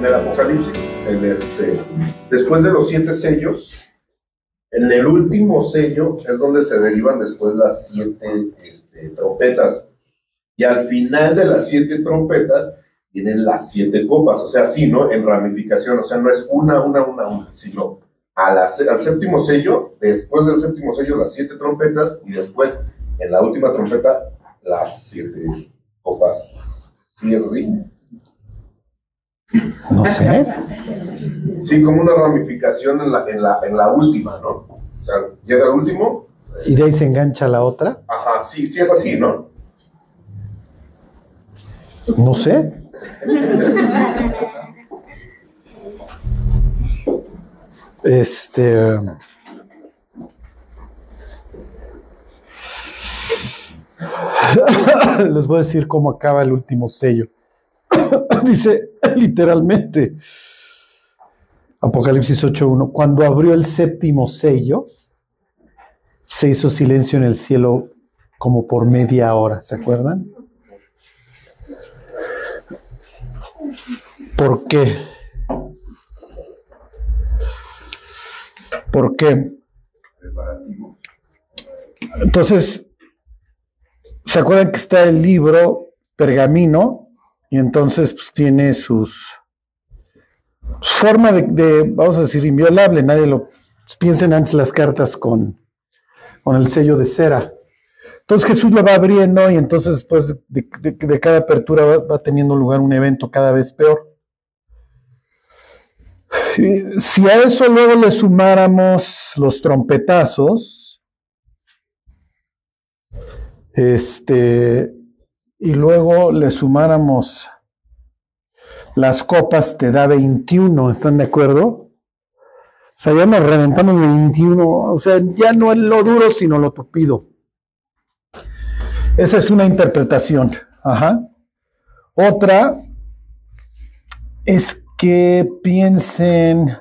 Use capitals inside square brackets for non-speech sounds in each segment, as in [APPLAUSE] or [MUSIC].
en el Apocalipsis, el este, después de los siete sellos, en el último sello es donde se derivan después las siete este, trompetas. Y al final de las siete trompetas vienen las siete copas, o sea, sí, ¿no? En ramificación, o sea, no es una, una, una, una, sino a la, al séptimo sello, después del séptimo sello las siete trompetas y después en la última trompeta las siete copas. ¿Sí es así? No sé. Sí, como una ramificación en la, en la, en la última, ¿no? O sea, llega el último. Y de ahí se engancha la otra. Ajá, sí, sí es así, ¿no? No sé. Este. [COUGHS] Les voy a decir cómo acaba el último sello. [COUGHS] Dice [LAUGHS] literalmente Apocalipsis 8.1, cuando abrió el séptimo sello, se hizo silencio en el cielo como por media hora, ¿se acuerdan? ¿Por qué? ¿Por qué? Entonces, ¿se acuerdan que está el libro pergamino? Y entonces pues, tiene sus forma de, vamos a decir, inviolable. Nadie lo piensen antes las cartas con, con el sello de cera. Entonces Jesús lo va abriendo y entonces después de, cada apertura va, teniendo lugar un evento cada vez peor. Si a eso luego le sumáramos los trompetazos, este, y luego le sumáramos las copas, te da 21, ¿están de acuerdo? O sea, ya nos reventamos 21, o sea, ya no es lo duro, sino lo tupido. Esa es una interpretación. Ajá. Otra es que piensen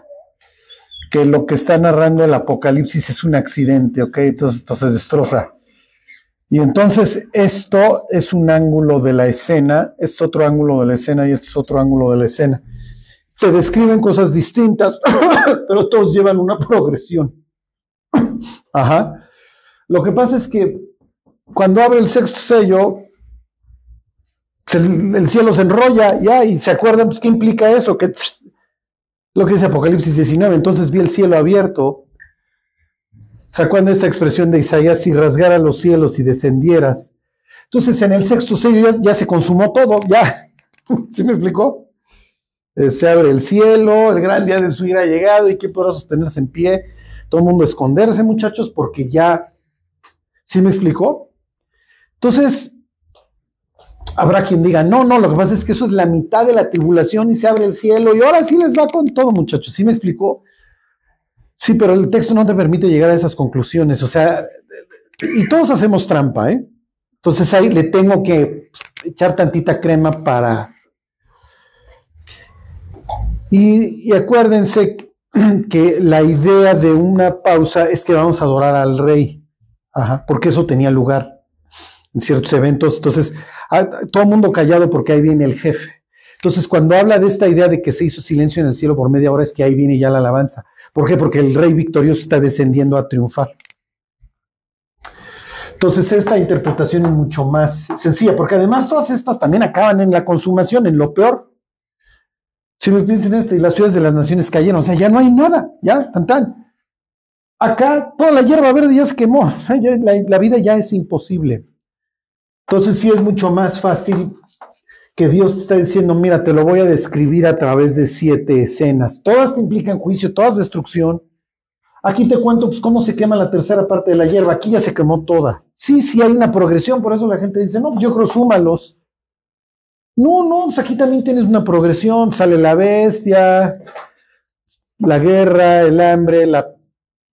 que lo que está narrando el Apocalipsis es un accidente, ¿ok? Entonces, esto se destroza. Y entonces esto es un ángulo de la escena, es otro ángulo de la escena y este es otro ángulo de la escena. Se describen cosas distintas, [COUGHS] pero todos llevan una progresión. Ajá. Lo que pasa es que cuando abre el sexto sello, el, cielo se enrolla, ya, y se acuerdan, pues, ¿qué implica eso? Que, lo que dice Apocalipsis 19, entonces vi el cielo abierto. ¿Se acuerdan esta expresión de Isaías? Si rasgara los cielos y descendieras. Entonces, en el sexto sello ya, se consumó todo, ya. [LAUGHS] ¿Sí me explicó? Eh, se abre el cielo, el gran día de su ira ha llegado y que podrá sostenerse en pie. Todo el mundo esconderse, muchachos, porque ya. ¿Sí me explicó? Entonces, habrá quien diga, no, no, lo que pasa es que eso es la mitad de la tribulación y se abre el cielo y ahora sí les va con todo, muchachos. ¿Sí me explicó? Sí, pero el texto no te permite llegar a esas conclusiones. O sea, y todos hacemos trampa, ¿eh? Entonces ahí le tengo que echar tantita crema para... Y, acuérdense que la idea de una pausa es que vamos a adorar al rey, Ajá, porque eso tenía lugar en ciertos eventos. Entonces, todo el mundo callado porque ahí viene el jefe. Entonces, cuando habla de esta idea de que se hizo silencio en el cielo por media hora, es que ahí viene ya la alabanza. ¿Por qué? Porque el rey victorioso está descendiendo a triunfar. Entonces, esta interpretación es mucho más sencilla, porque además todas estas también acaban en la consumación, en lo peor. Si nos piensan esto, y las ciudades de las naciones cayeron, o sea, ya no hay nada, ya, tan tan. Acá toda la hierba verde ya se quemó, [LAUGHS] o sea, la vida ya es imposible. Entonces sí es mucho más fácil que Dios está diciendo, mira, te lo voy a describir a través de siete escenas. Todas te implican juicio, todas destrucción. Aquí te cuento pues, cómo se quema la tercera parte de la hierba. Aquí ya se quemó toda. Sí, sí hay una progresión, por eso la gente dice, no, pues yo creo súmalos. No, no, pues aquí también tienes una progresión. Sale la bestia, la guerra, el hambre,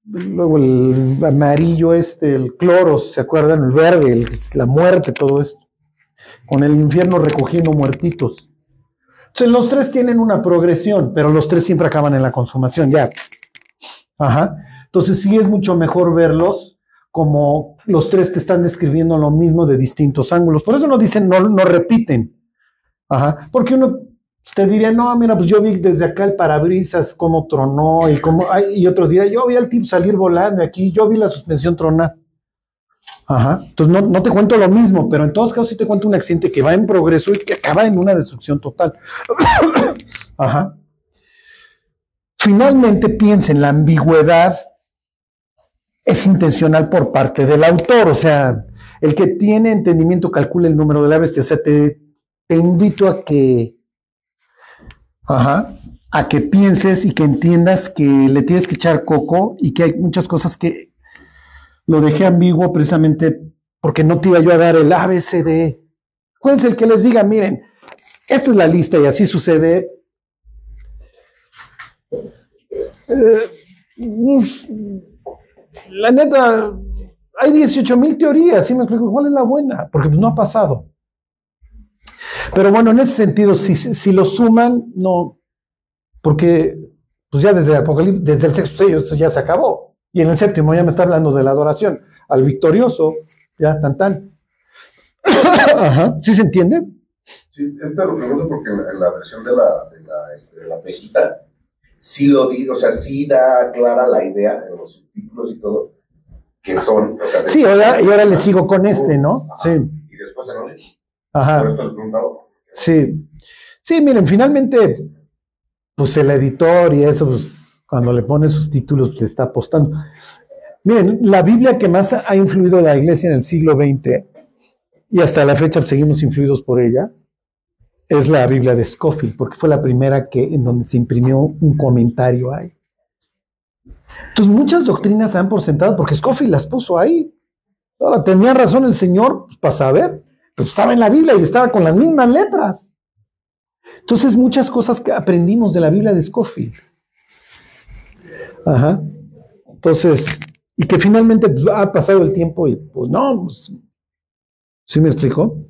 luego el amarillo este, el cloro, ¿se acuerdan? El verde, la muerte, todo esto. Con el infierno recogiendo muertitos. Entonces los tres tienen una progresión, pero los tres siempre acaban en la consumación, ya. Ajá. Entonces sí es mucho mejor verlos como los tres que están describiendo lo mismo de distintos ángulos. Por eso no dicen, no, no repiten. Ajá. Porque uno Usted diría, no, mira, pues yo vi desde acá el parabrisas cómo tronó y cómo, y otros diría, yo vi al tipo salir volando aquí, yo vi la suspensión tronar. Ajá. Entonces no, no te cuento lo mismo, pero en todos casos sí te cuento un accidente que va en progreso y que acaba en una destrucción total. [COUGHS] Ajá. Finalmente piensa en la ambigüedad es intencional por parte del autor, o sea, el que tiene entendimiento calcula el número de la bestia, o sea, te, te invito a que, ajá, a que pienses y que entiendas que le tienes que echar coco y que hay muchas cosas que lo dejé ambiguo precisamente porque no te iba yo a dar el ABCD. Acuérdense el que les diga, miren, esta es la lista y así sucede. Eh, la neta, hay 18 mil teorías, ¿sí me explico? ¿Cuál es la buena? Porque pues, no ha pasado. Pero bueno, en ese sentido, si, si lo suman, no, porque pues ya desde, Apocalipsis, desde el sexto sello eso ya se acabó. Y en el séptimo ya me está hablando de la adoración al victorioso, ya tan tan. Ajá, ¿sí se entiende? Sí, esta lo pregunto porque en la, versión de la, de la, este, de la pesita, sí lo digo, o sea, sí da clara la idea en los subtítulos y todo, que son. O sea, sí, ahora, y ahora le sigo con este, ¿no? Ajá, sí. Y después en el. Ajá. Por esto. Sí. Sí, miren, finalmente, pues el editor y eso, pues cuando le pone sus títulos, le está apostando. Miren, la Biblia que más ha influido la iglesia en el siglo XX, y hasta la fecha seguimos influidos por ella, es la Biblia de Scofield, porque fue la primera que, en donde se imprimió un comentario ahí. Entonces, muchas doctrinas se han por sentado porque Scofield las puso ahí. Ahora, tenía razón el Señor pues, para saber, pues estaba en la Biblia y estaba con las mismas letras. Entonces, muchas cosas que aprendimos de la Biblia de Scofield. Ajá. Entonces, y que finalmente pues, ha pasado el tiempo y pues no, pues, ¿sí me explico?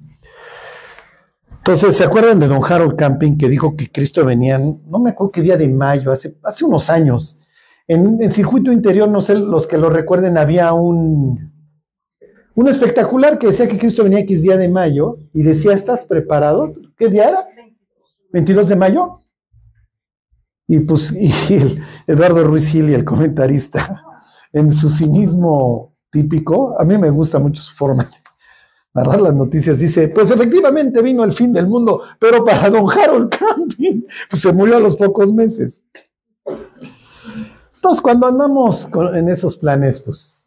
Entonces, ¿se acuerdan de don Harold Camping que dijo que Cristo venía, no me acuerdo qué día de mayo, hace, hace unos años? En el circuito interior, no sé, los que lo recuerden, había un, un espectacular que decía que Cristo venía X día de mayo y decía, ¿estás preparado? ¿Qué día era? 22 de mayo. Y pues [LAUGHS] y Eduardo Ruiz Gil y el comentarista, en su cinismo típico, a mí me gusta mucho su forma de narrar las noticias, dice, pues efectivamente vino el fin del mundo, pero para don Harold Camping, pues se murió a los pocos meses. Entonces, cuando andamos en esos planes, pues...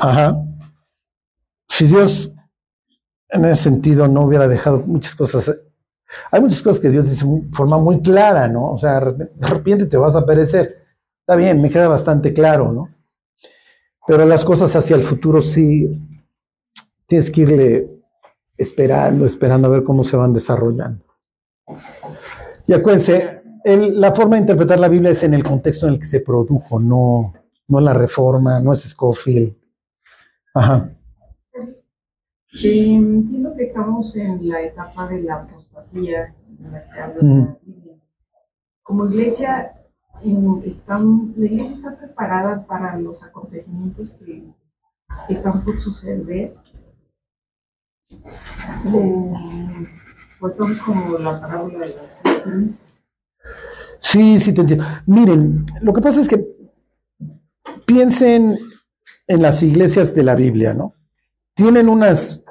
Ajá. Si Dios en ese sentido no hubiera dejado muchas cosas. Hay muchas cosas que Dios dice de forma muy clara, ¿no? O sea, de repente te vas a perecer. Está bien, me queda bastante claro, ¿no? Pero las cosas hacia el futuro sí tienes que irle esperando, esperando a ver cómo se van desarrollando. Y acuérdense, la forma de interpretar la Biblia es en el contexto en el que se produjo, no, no la reforma, no es Scofield. Ajá. Entiendo que estamos en la etapa de la Mm. Como iglesia, eh, están, la iglesia está preparada para los acontecimientos que están por suceder. O, pues como la parábola de las vírgenes. Sí, sí, te entiendo. Miren, lo que pasa es que piensen en las iglesias de la Biblia, ¿no? Tienen unas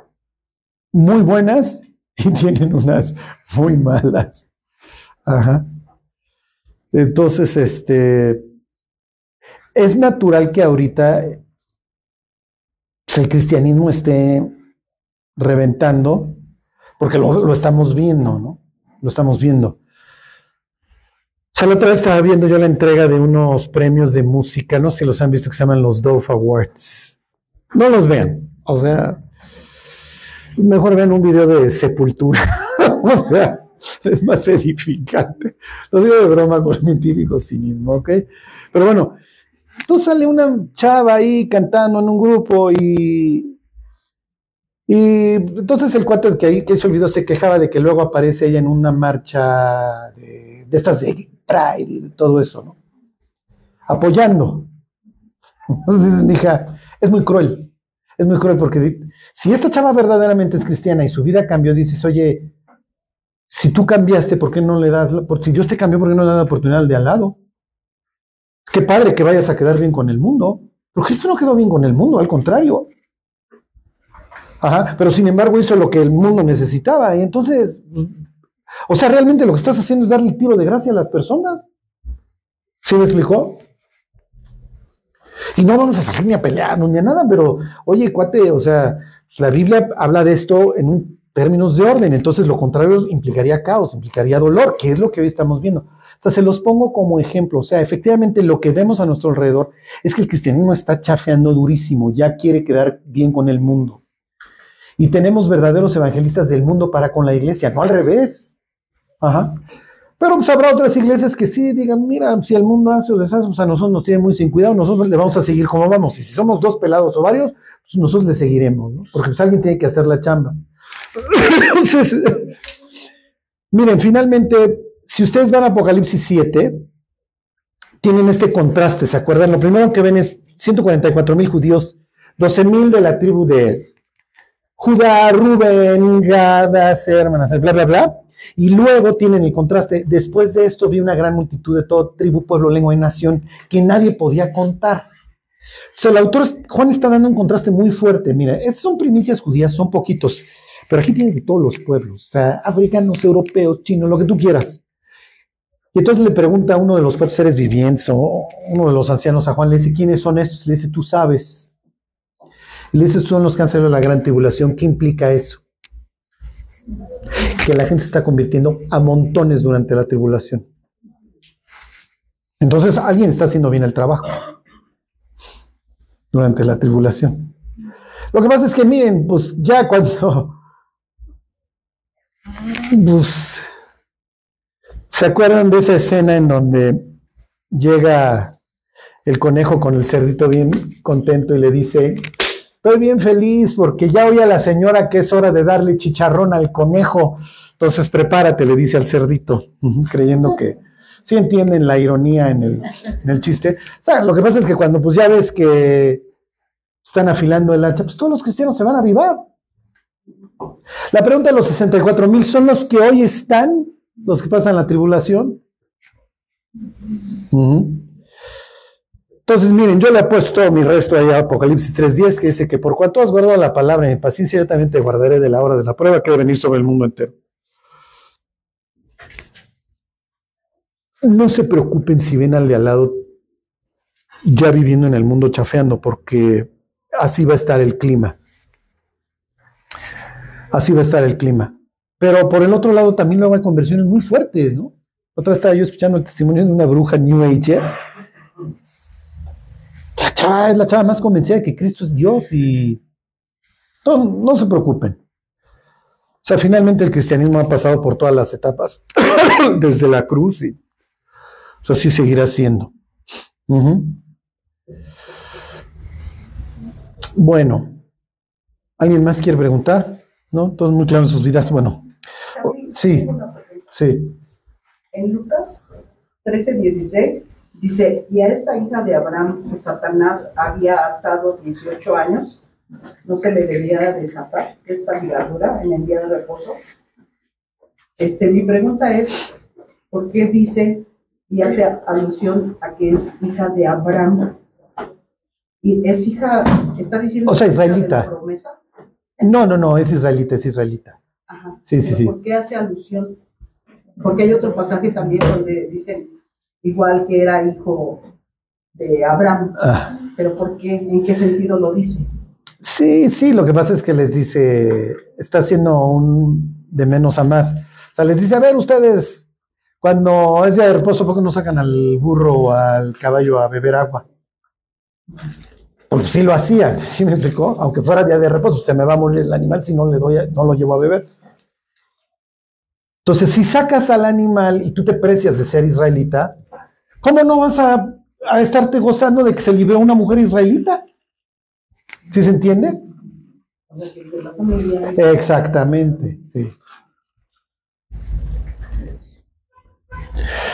muy buenas [LAUGHS] tienen unas muy malas. Ajá. Entonces, este, es natural que ahorita pues, el cristianismo esté reventando, porque lo, lo estamos viendo, ¿no? Lo estamos viendo. O sea, la otra vez estaba viendo yo la entrega de unos premios de música, no sé si los han visto, que se llaman los Dove Awards. No los vean, o sea, mejor vean un video de Sepultura. [LAUGHS] es más edificante. Lo digo de broma con mi típico cinismo, ¿ok? Pero bueno, entonces sale una chava ahí cantando en un grupo y. Y entonces el cuate que ahí que hizo el video se quejaba de que luego aparece ella en una marcha de, estas de Pride y de todo eso, ¿no? Apoyando. [LAUGHS] Entonces dices, mija, es muy cruel. Es muy cruel porque si esta chava verdaderamente es cristiana y su vida cambió, dices, oye, si tú cambiaste, ¿por qué no le das, por, si Dios te cambió, ¿por qué no le das la oportunidad al de al lado? Qué padre que vayas a quedar bien con el mundo. Porque esto no quedó bien con el mundo, al contrario. Ajá, pero sin embargo hizo lo que el mundo necesitaba. Y entonces, o sea, realmente lo que estás haciendo es darle el tiro de gracia a las personas. ¿Sí me explicó? Y no vamos a salir ni a pelearnos ni a nada, pero oye, cuate, o sea, la Biblia habla de esto en términos de orden, entonces lo contrario implicaría caos, implicaría dolor, que es lo que hoy estamos viendo. O sea, se los pongo como ejemplo, o sea, efectivamente lo que vemos a nuestro alrededor es que el cristianismo está chafeando durísimo, ya quiere quedar bien con el mundo. Y tenemos verdaderos evangelistas del mundo para con la iglesia, no al revés. Ajá. Pero pues habrá otras iglesias que sí digan, mira, si el mundo hace o deshace, pues a nosotros nos tiene muy sin cuidado, nosotros le vamos a seguir como vamos. Y si somos dos pelados o varios, pues nosotros le seguiremos, ¿no? Porque pues alguien tiene que hacer la chamba. [LAUGHS] Miren, finalmente, si ustedes van a Apocalipsis 7, tienen este contraste, ¿se acuerdan? Lo primero que ven es 144 mil judíos, 12 mil de la tribu de Judá, Rubén, Gad, hermanas, bla, bla, bla. Y luego tienen el contraste. Después de esto vi una gran multitud de todo tribu, pueblo, lengua y nación que nadie podía contar. O sea, el autor Juan está dando un contraste muy fuerte. Mira, estas son primicias judías, son poquitos, pero aquí tienes de todos los pueblos, o sea, africanos, europeos, chinos, lo que tú quieras. Y entonces le pregunta a uno de los cuatro seres vivientes o uno de los ancianos a Juan, le dice, ¿quiénes son estos? Le dice, tú sabes. Y le dice, son los que de la gran tribulación. ¿Qué implica eso? Que la gente se está convirtiendo a montones durante la tribulación. Entonces alguien está haciendo bien el trabajo durante la tribulación. Lo que pasa es que miren, pues ya cuando pues, ¿se acuerdan de esa escena en donde llega el conejo con el cerdito bien contento y le dice, estoy bien feliz porque ya oí a la señora que es hora de darle chicharrón al conejo. Entonces prepárate, le dice al cerdito, [LAUGHS] creyendo que sí entienden la ironía en el, chiste. O sea, lo que pasa es que cuando pues ya ves que están afilando el hacha, pues todos los cristianos se van a avivar. La pregunta de los 64 mil, ¿son los que hoy están, los que pasan la tribulación? Ujú. Entonces, miren, yo le he puesto todo mi resto ahí a Apocalipsis 3.10, que dice que por cuanto has guardado la palabra en paciencia, yo también te guardaré de la hora de la prueba que debe venir sobre el mundo entero. No se preocupen si ven al de al lado ya viviendo en el mundo chafeando, porque así va a estar el clima. Así va a estar el clima. Pero por el otro lado también luego hay conversiones muy fuertes, ¿no? Otra vez estaba yo escuchando el testimonio de una bruja New Age. La chava es la chava más convencida de que Cristo es Dios y no, no se preocupen. O sea, finalmente el cristianismo ha pasado por todas las etapas, [COUGHS] desde la cruz y o sea, así seguirá siendo. Bueno, ¿alguien más quiere preguntar? ¿No? Todos muy claros en sus vidas. Bueno, sí. sí. En Lucas 13, 16 dice, y a esta hija de Abraham que Satanás había atado 18 años, no se le debía desatar esta ligadura en el día de reposo. Este, mi pregunta es, ¿por qué dice y hace alusión a que es hija de Abraham? Y es hija, está diciendo O sea, que es hija de la israelita. promesa. No, no, no, es israelita, es israelita. Ajá. Sí, sí, sí. ¿Por qué hace alusión? Porque hay otro pasaje también donde dicen igual que era hijo de Abraham, Ah, pero ¿por qué? ¿En qué sentido lo dice? sí, sí, lo que pasa es que les dice, está haciendo un de menos a más. O sea, les dice, a ver, ustedes, cuando es día de reposo, ¿por qué no sacan al burro o al caballo a beber agua? Pues sí lo hacían, [LAUGHS] ¿sí me explicó? Aunque fuera día de reposo, se me va a morir el animal si no le doy, a- no lo llevo a beber. Entonces, si sacas al animal y tú te precias de ser israelita, ¿cómo no vas a, a estarte gozando de que se liberó una mujer israelita? ¿Sí se entiende? Exactamente, sí.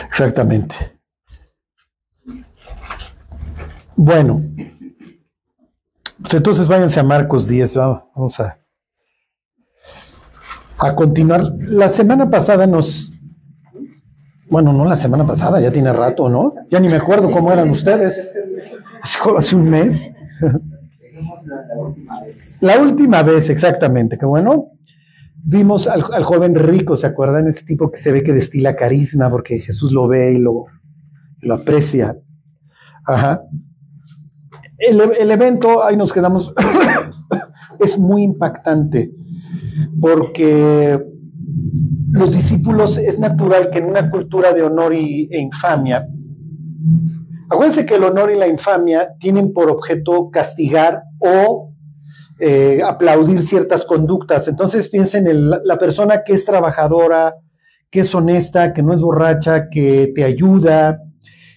Exactamente. Bueno, Pues entonces váyanse a Marcos 10, vamos a, a continuar. La semana pasada nos, bueno, no la semana pasada, ya tiene rato, ¿no? Ya ni me acuerdo cómo eran ustedes. Hace un mes. La última vez, exactamente, que bueno. Vimos al, joven rico, ¿se acuerdan? Ese tipo que se ve que destila carisma porque Jesús lo ve y lo, lo aprecia. Ajá. El, el evento, ahí nos quedamos, [COUGHS] es muy impactante porque los discípulos es natural que en una cultura de honor y, e infamia, acuérdense que el honor y la infamia tienen por objeto castigar o eh, aplaudir ciertas conductas. Entonces piensen en la persona que es trabajadora, que es honesta, que no es borracha, que te ayuda,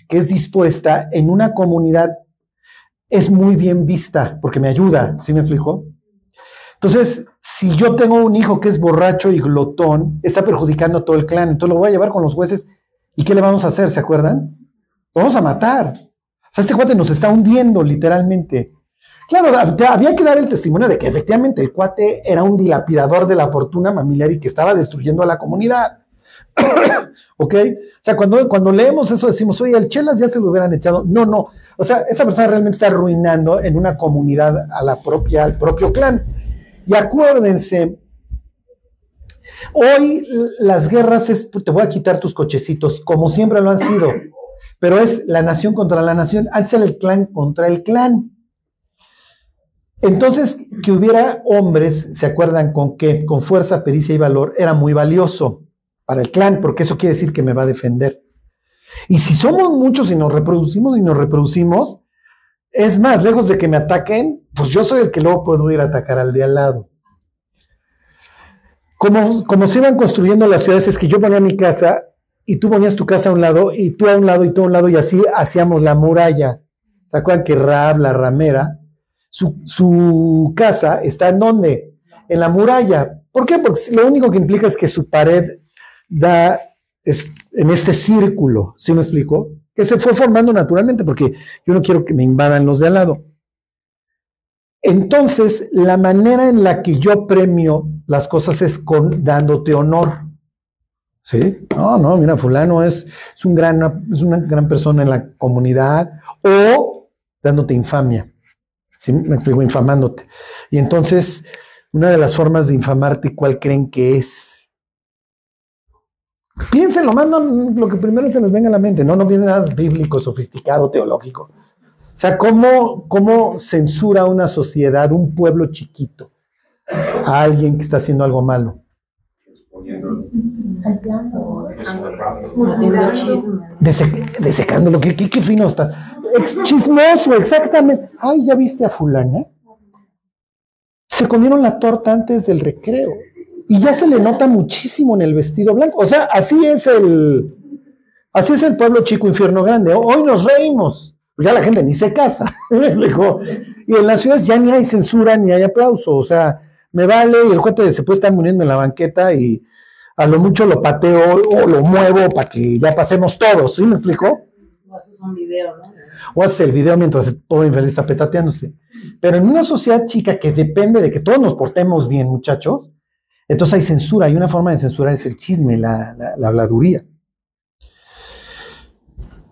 que es dispuesta en una comunidad es muy bien vista porque me ayuda, ¿sí me explico? Entonces, si yo tengo un hijo que es borracho y glotón, está perjudicando a todo el clan, entonces lo voy a llevar con los jueces. ¿Y qué le vamos a hacer? ¿Se acuerdan? Lo vamos a matar. O sea, este cuate nos está hundiendo literalmente. Claro, había que dar el testimonio de que efectivamente el cuate era un dilapidador de la fortuna familiar y que estaba destruyendo a la comunidad. [COUGHS] ¿Ok? O sea, cuando, cuando leemos eso decimos, oye, el Chelas ya se lo hubieran echado. No, no. O sea, esa persona realmente está arruinando en una comunidad a la propia, al propio clan. Y acuérdense, hoy las guerras es, te voy a quitar tus cochecitos, como siempre lo han sido, pero es la nación contra la nación, antes era el clan contra el clan. Entonces, que hubiera hombres, ¿se acuerdan con qué? Con fuerza, pericia y valor, era muy valioso para el clan, porque eso quiere decir que me va a defender. Y si somos muchos y nos reproducimos y nos reproducimos, es más, lejos de que me ataquen, pues yo soy el que luego puedo ir a atacar al de al lado. Como, como se iban construyendo las ciudades, es que yo ponía mi casa y tú ponías tu casa a un lado y tú a un lado y tú a un lado y así hacíamos la muralla. ¿Se acuerdan que Rab, la ramera, su, su casa está en donde? En la muralla. ¿Por qué? Porque lo único que implica es que su pared da en este círculo, ¿sí me explico? Que se fue formando naturalmente, porque yo no quiero que me invadan los de al lado. Entonces, la manera en la que yo premio las cosas es con dándote honor. ¿Sí? No, no, mira, fulano es, es, un gran, es una gran persona en la comunidad o dándote infamia. ¿Sí? Me explico, infamándote. Y entonces, una de las formas de infamarte, ¿cuál creen que es? Piénsenlo más, lo que primero se les venga a la mente, no, no viene nada bíblico, sofisticado, teológico. O sea, ¿cómo, ¿cómo censura una sociedad, un pueblo chiquito, a alguien que está haciendo algo malo? Desecándolo, ¿qué, qué, qué fino está. chismoso, exactamente. Ay, ya viste a fulana. Se comieron la torta antes del recreo y ya se le nota muchísimo en el vestido blanco. O sea, así es el, así es el pueblo chico infierno grande. Hoy nos reímos, ya la gente ni se casa. [LAUGHS] y en las ciudades ya ni hay censura ni hay aplauso. O sea, me vale y el juez se puede estar muriendo en la banqueta y a lo mucho lo pateo o lo muevo para que ya pasemos todos. ¿Sí me explicó? O haces un video, ¿no? O haces el video mientras pobre infeliz está petateándose. Pero en una sociedad chica que depende de que todos nos portemos bien, muchachos, entonces hay censura, y una forma de censurar es el chisme, la, habladuría.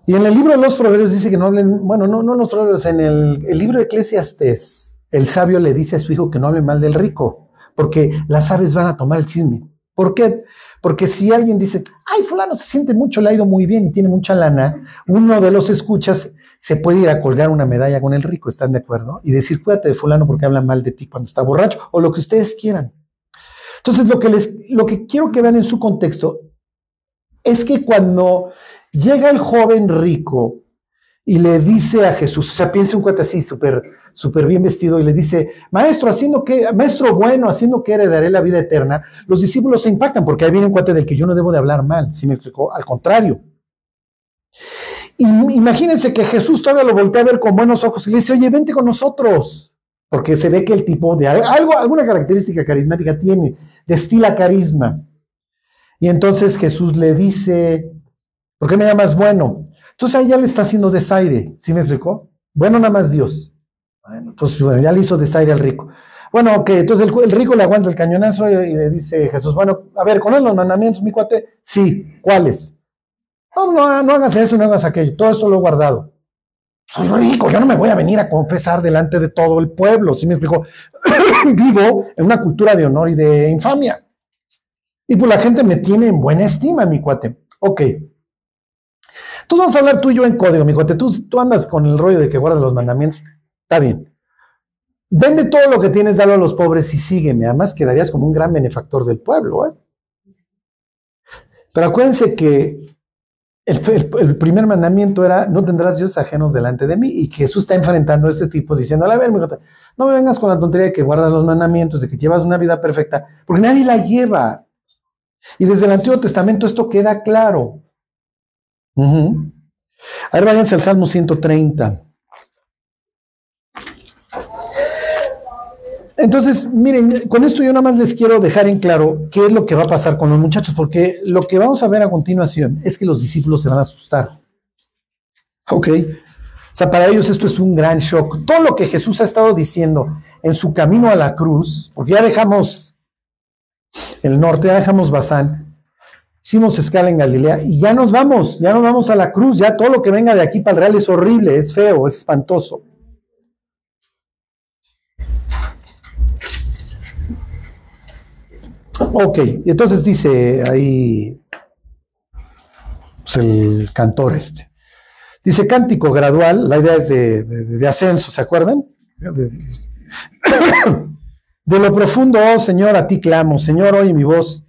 Y en el libro de los proverbios dice que no hablen, bueno, no, no los proverbios, en el, libro de Eclesiastes, el sabio le dice a su hijo que no hable mal del rico, porque las aves van a tomar el chisme. ¿Por qué? Porque si alguien dice, ay, fulano se siente mucho, le ha ido muy bien y tiene mucha lana, uno de los escuchas se puede ir a colgar una medalla con el rico, ¿están de acuerdo? Y decir, cuídate de fulano porque habla mal de ti cuando está borracho, o lo que ustedes quieran. Entonces, lo que, les, lo que quiero que vean en su contexto es que cuando llega el joven rico y le dice a Jesús, o sea, piensa un cuate así, súper súper bien vestido, y le dice, maestro, haciendo que, maestro bueno, haciendo que heredaré la vida eterna, los discípulos se impactan porque ahí viene un cuate del que yo no debo de hablar mal, ¿sí me explicó? Al contrario. Imagínense que Jesús todavía lo voltea a ver con buenos ojos y le dice, oye, vente con nosotros porque se ve que el tipo de algo, alguna característica carismática tiene, destila carisma. Y entonces Jesús le dice, ¿por qué me llamas bueno? Entonces ahí ya le está haciendo desaire, ¿sí me explicó? Bueno nada más Dios. Bueno, entonces, ya le hizo desaire al rico. Bueno, ok, entonces el, el rico le aguanta el cañonazo y, le dice Jesús, bueno, a ver, ¿conoces los mandamientos, mi cuate? Sí, ¿cuáles? No, no, no hagas eso, no hagas aquello, todo esto lo he guardado. Soy rico, yo no me voy a venir a confesar delante de todo el pueblo, ¿sí me explico? [COUGHS] Vivo en una cultura de honor y de infamia. Y pues la gente me tiene en buena estima, mi cuate. Ok. Entonces vamos a hablar tú y yo en código, mi cuate. Tú, tú andas con el rollo de que guardas los mandamientos. Está bien. Vende todo lo que tienes, dalo a los pobres y sígueme. Además quedarías como un gran benefactor del pueblo. ¿eh? Pero acuérdense que el, primer mandamiento era, no tendrás dioses ajenos delante de mí. Y Jesús está enfrentando a este tipo diciendo, a ver, mi cuate, no me vengas con la tontería de que guardas los mandamientos, de que llevas una vida perfecta, porque nadie la lleva. Y desde el Antiguo Testamento esto queda claro. Ujú. A ver, váyanse al Salmo 130. Entonces, miren, con esto yo nada más les quiero dejar en claro qué es lo que va a pasar con los muchachos, porque lo que vamos a ver a continuación es que los discípulos se van a asustar. ¿Ok? O sea, para ellos esto es un gran shock. Todo lo que Jesús ha estado diciendo en su camino a la cruz, porque ya dejamos el norte, ya dejamos Bazán, hicimos escala en Galilea y ya nos vamos, ya nos vamos a la cruz, ya todo lo que venga de aquí para el real es horrible, es feo, es espantoso. Ok, entonces dice ahí pues, el cantor este. Dice cántico gradual, la idea es de, de- de ascenso, ¿se acuerdan? De, de lo profundo, oh Señor, a ti clamo, Señor, oye mi voz.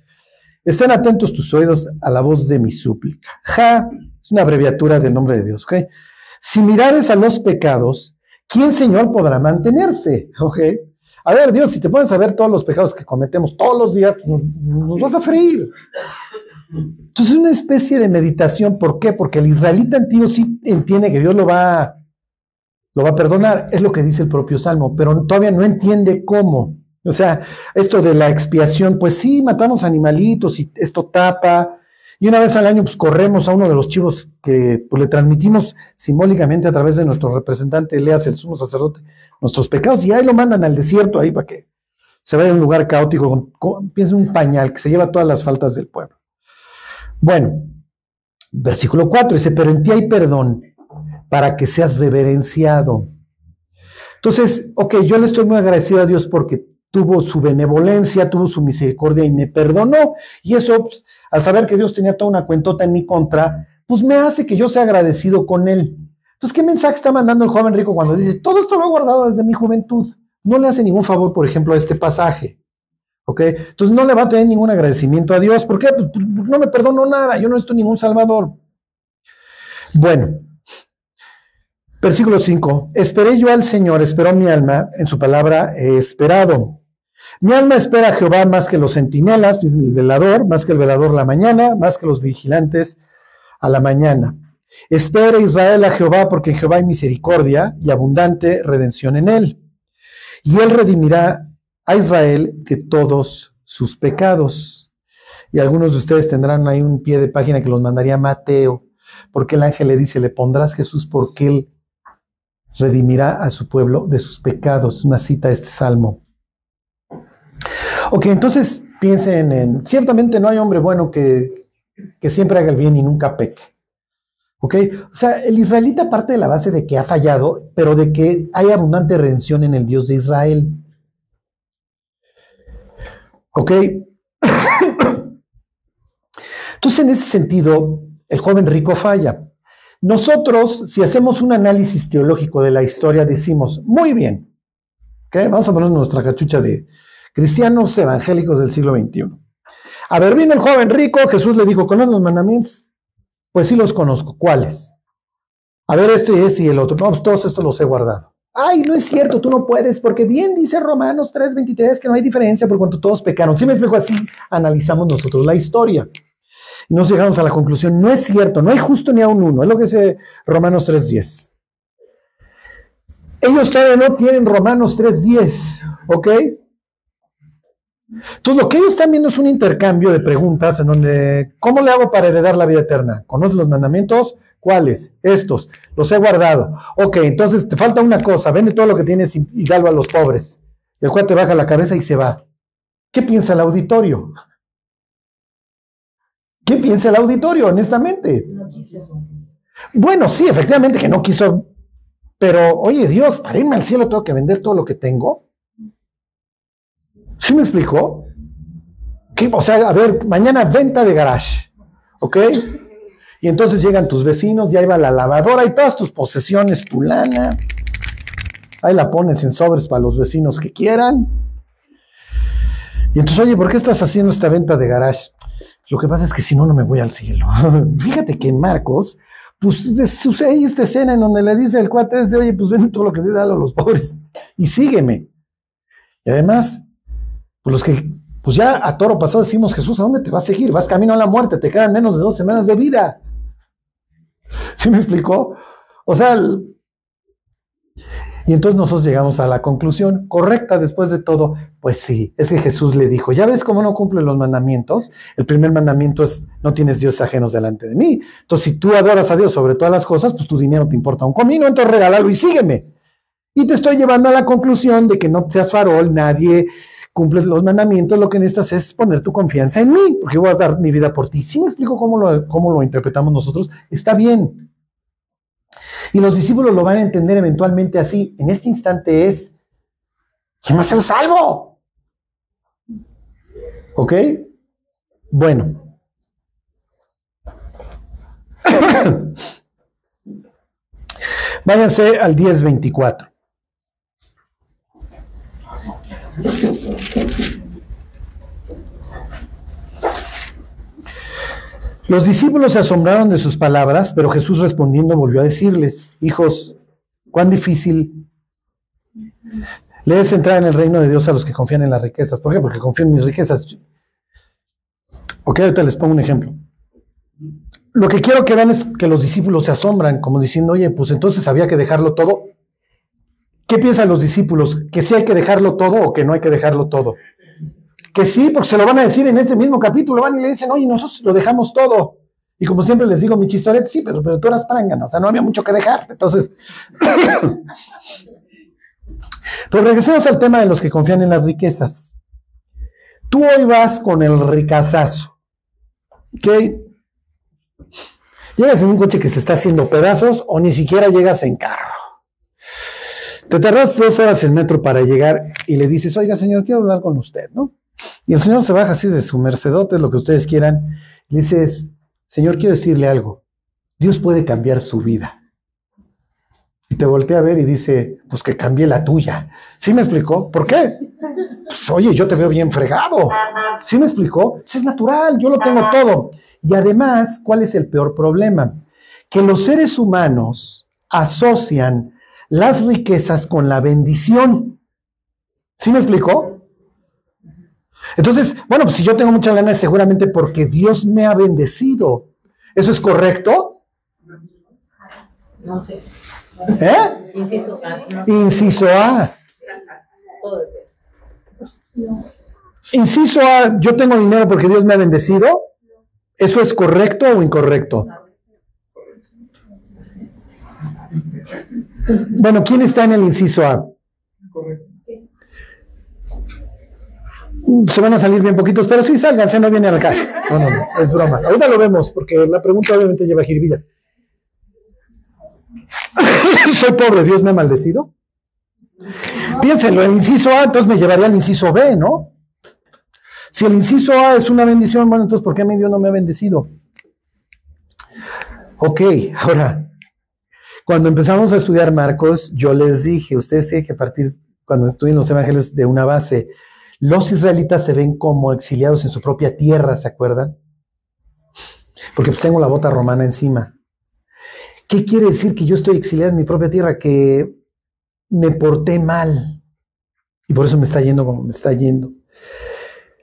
Estén atentos tus oídos a la voz de mi súplica. Ja, es una abreviatura del nombre de Dios, ¿ok? Si mirares a los pecados, ¿quién, Señor, podrá mantenerse? ¿Ok? A ver, Dios, si te pones a ver todos los pecados que cometemos todos los días, nos, nos vas a freír. Entonces es una especie de meditación. ¿Por qué? Porque el israelita antiguo sí entiende que Dios lo va, lo va a perdonar. Es lo que dice el propio Salmo, pero todavía no entiende cómo. O sea, esto de la expiación, pues sí, matamos animalitos y esto tapa. Y una vez al año, pues corremos a uno de los chivos que pues, le transmitimos simbólicamente a través de nuestro representante, Eleas, el sumo sacerdote, nuestros pecados, y ahí lo mandan al desierto, ahí para que se vaya a un lugar caótico, con, con, un pañal que se lleva todas las faltas del pueblo. Bueno, versículo 4 dice, pero en ti hay perdón para que seas reverenciado. Entonces, ok, yo le estoy muy agradecido a Dios porque tuvo su benevolencia, tuvo su misericordia y me perdonó. Y eso, pues, al saber que Dios tenía toda una cuentota en mi contra, pues me hace que yo sea agradecido con Él. Entonces, ¿qué mensaje está mandando el joven rico cuando dice, todo esto lo he guardado desde mi juventud? No le hace ningún favor, por ejemplo, a este pasaje. ¿Ok? Entonces no le va a tener ningún agradecimiento a Dios. ¿Por qué? Pues, pues, no me perdono nada, yo no estoy ningún salvador. Bueno, versículo 5. Esperé yo al Señor, esperó mi alma, en su palabra he esperado. Mi alma espera a Jehová más que los centinelas, es mi velador, más que el velador la mañana, más que los vigilantes a la mañana. Espera Israel a Jehová, porque en Jehová hay misericordia y abundante redención en él. Y él redimirá a Israel de todos sus pecados. Y algunos de ustedes tendrán ahí un pie de página que los mandaría Mateo, porque el ángel le dice, le pondrás Jesús porque él redimirá a su pueblo de sus pecados. Una cita de este salmo. Ok, entonces piensen en, ciertamente no hay hombre bueno que, que siempre haga el bien y nunca peque. ¿Ok? O sea, el israelita parte de la base de que ha fallado, pero de que hay abundante redención en el Dios de Israel. ¿Ok? [COUGHS] Entonces, en ese sentido, el joven rico falla. Nosotros, si hacemos un análisis teológico de la historia, decimos, muy bien, ¿ok? Vamos a poner nuestra cachucha de cristianos evangélicos del siglo XXI. A ver, vino el joven rico, Jesús le dijo, ¿conoces los mandamientos? Pues sí los conozco. ¿Cuáles? A ver, esto y este y el otro. No, pues todos estos los he guardado. Ay, no es cierto, tú no puedes, porque bien dice Romanos 3:23 que no hay diferencia por cuanto todos pecaron. Si me explico así, analizamos nosotros la historia. Nos llegamos a la conclusión, no es cierto, no hay justo ni a un uno, es lo que dice Romanos 3:10. Ellos todavía no tienen Romanos 3:10, ¿ok? Entonces, lo que ellos están viendo es un intercambio de preguntas en donde, ¿cómo le hago para heredar la vida eterna? ¿Conoces los mandamientos? ¿Cuáles? Estos. Los he guardado. Ok, entonces te falta una cosa. Vende todo lo que tienes y, y dalo a los pobres. El cuate baja la cabeza y se va. ¿Qué piensa el auditorio? ¿Qué piensa el auditorio, honestamente? Bueno, sí, efectivamente que no quiso. Pero, oye, Dios, para irme al cielo tengo que vender todo lo que tengo. ¿Sí me explicó? O sea, a ver, mañana venta de garage. ¿Ok? Y entonces llegan tus vecinos, ya iba la lavadora y todas tus posesiones, fulana. Ahí la pones en sobres para los vecinos que quieran. Y entonces, oye, ¿por qué estás haciendo esta venta de garage? Lo que pasa es que si no, no me voy al cielo. [LAUGHS] Fíjate que en Marcos, pues sucede esta escena en donde le dice el cuate de, oye, pues ven todo lo que te da a los pobres y sígueme. Y además, pues los que, pues ya a toro pasó decimos, Jesús, ¿a dónde te vas a seguir? Vas camino a la muerte, te quedan menos de dos semanas de vida. [LAUGHS] ¿Sí me explicó? O sea, y entonces nosotros llegamos a la conclusión correcta después de todo, pues sí, es que Jesús le dijo, ya ves cómo no cumple los mandamientos. El primer mandamiento es, no tienes dioses ajenos delante de mí. Entonces, si tú adoras a Dios sobre todas las cosas, pues tu dinero te importa un comino, entonces regálalo y sígueme. Y te estoy llevando a la conclusión de que no seas farol, nadie cumple los mandamientos, lo que necesitas es poner tu confianza en mí, porque voy a dar mi vida por ti. Si me explico cómo lo, cómo lo interpretamos nosotros, está bien. Y los discípulos lo van a entender eventualmente así. En este instante es, ¿quién va a ser salvo? ¿Ok? Bueno. [COUGHS] Váyanse al 1024. Los discípulos se asombraron de sus palabras, pero Jesús respondiendo volvió a decirles, hijos, cuán difícil le es entrar en el reino de Dios a los que confían en las riquezas. ¿Por qué? Porque confían en mis riquezas. Ok, ahorita les pongo un ejemplo. Lo que quiero que vean es que los discípulos se asombran, como diciendo, oye, pues entonces había que dejarlo todo. ¿Qué piensan los discípulos? ¿Que sí hay que dejarlo todo o que no hay que dejarlo todo? Que sí, porque se lo van a decir en este mismo capítulo, van y le dicen, oye, nosotros lo dejamos todo. Y como siempre les digo, mi chistorete, sí, pero, pero tú eras prangana, o sea, no había mucho que dejar. Entonces, [COUGHS] pero regresemos al tema de los que confían en las riquezas. Tú hoy vas con el ricazazo, ¿ok? Llegas en un coche que se está haciendo pedazos o ni siquiera llegas en carro. Te tardas dos horas en metro para llegar y le dices, oiga señor, quiero hablar con usted, ¿no? Y el señor se baja así de su mercedote, lo que ustedes quieran. Le dices, Señor, quiero decirle algo. Dios puede cambiar su vida. Y te voltea a ver y dice, pues que cambie la tuya. ¿Sí me explicó? ¿Por qué? Pues, oye, yo te veo bien fregado. ¿Sí me explicó? es natural, yo lo tengo todo. Y además, ¿cuál es el peor problema? Que los seres humanos asocian las riquezas con la bendición. ¿Sí me explicó? Entonces, bueno, pues si yo tengo mucha lana es seguramente porque Dios me ha bendecido. ¿Eso es correcto? No sé. ¿Eh? Inciso A. Inciso A. Inciso A, yo tengo dinero porque Dios me ha bendecido. ¿Eso es correcto o incorrecto? Bueno, ¿quién está en el inciso A? Correcto. Se van a salir bien poquitos, pero sí, se no viene al caso. No, no, no, es broma. Ahorita lo vemos, porque la pregunta obviamente lleva jiribilla. [LAUGHS] Soy pobre, Dios me ha maldecido. Piénsenlo, el inciso A entonces me llevaría al inciso B, ¿no? Si el inciso A es una bendición, bueno, entonces ¿por qué mi Dios no me ha bendecido? Ok, ahora, cuando empezamos a estudiar Marcos, yo les dije, ustedes tienen que partir, cuando estudien los evangelios, de una base. Los israelitas se ven como exiliados en su propia tierra, ¿se acuerdan? Porque pues tengo la bota romana encima. ¿Qué quiere decir que yo estoy exiliado en mi propia tierra? Que me porté mal. Y por eso me está yendo como me está yendo.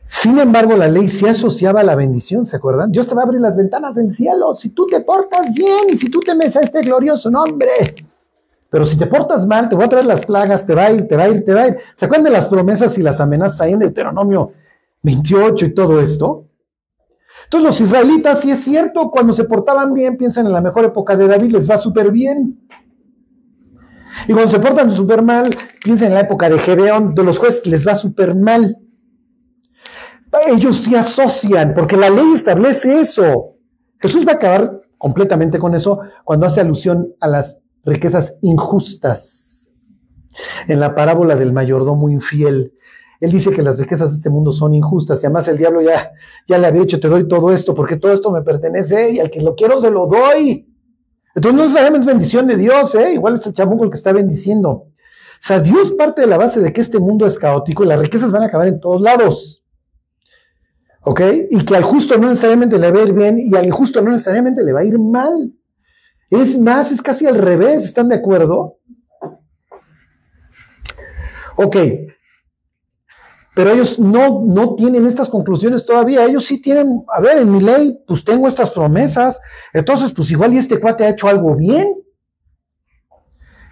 Sin embargo, la ley se asociaba a la bendición, ¿se acuerdan? Dios te va a abrir las ventanas del cielo si tú te portas bien y si tú temes a este glorioso nombre. Pero si te portas mal, te voy a traer las plagas, te va a ir, te va a ir, te va a ir. ¿Se acuerdan de las promesas y las amenazas ahí en Deuteronomio 28 y todo esto? Entonces los israelitas, si es cierto, cuando se portaban bien, piensan en la mejor época de David, les va súper bien. Y cuando se portan súper mal, piensan en la época de Gedeón, de los jueces, les va súper mal. Ellos sí asocian, porque la ley establece eso. Jesús va a acabar completamente con eso cuando hace alusión a las riquezas injustas. En la parábola del mayordomo infiel, él dice que las riquezas de este mundo son injustas y además el diablo ya, ya le había dicho, te doy todo esto porque todo esto me pertenece y al que lo quiero se lo doy. Entonces no sabemos es bendición de Dios, ¿eh? igual es el chamuco el que está bendiciendo. O sea, Dios parte de la base de que este mundo es caótico y las riquezas van a acabar en todos lados. ¿Ok? Y que al justo no necesariamente le va a ir bien y al injusto no necesariamente le va a ir mal. Es más, es casi al revés, ¿están de acuerdo? Ok, pero ellos no, no tienen estas conclusiones todavía. Ellos sí tienen, a ver, en mi ley, pues tengo estas promesas. Entonces, pues igual y este cuate ha hecho algo bien.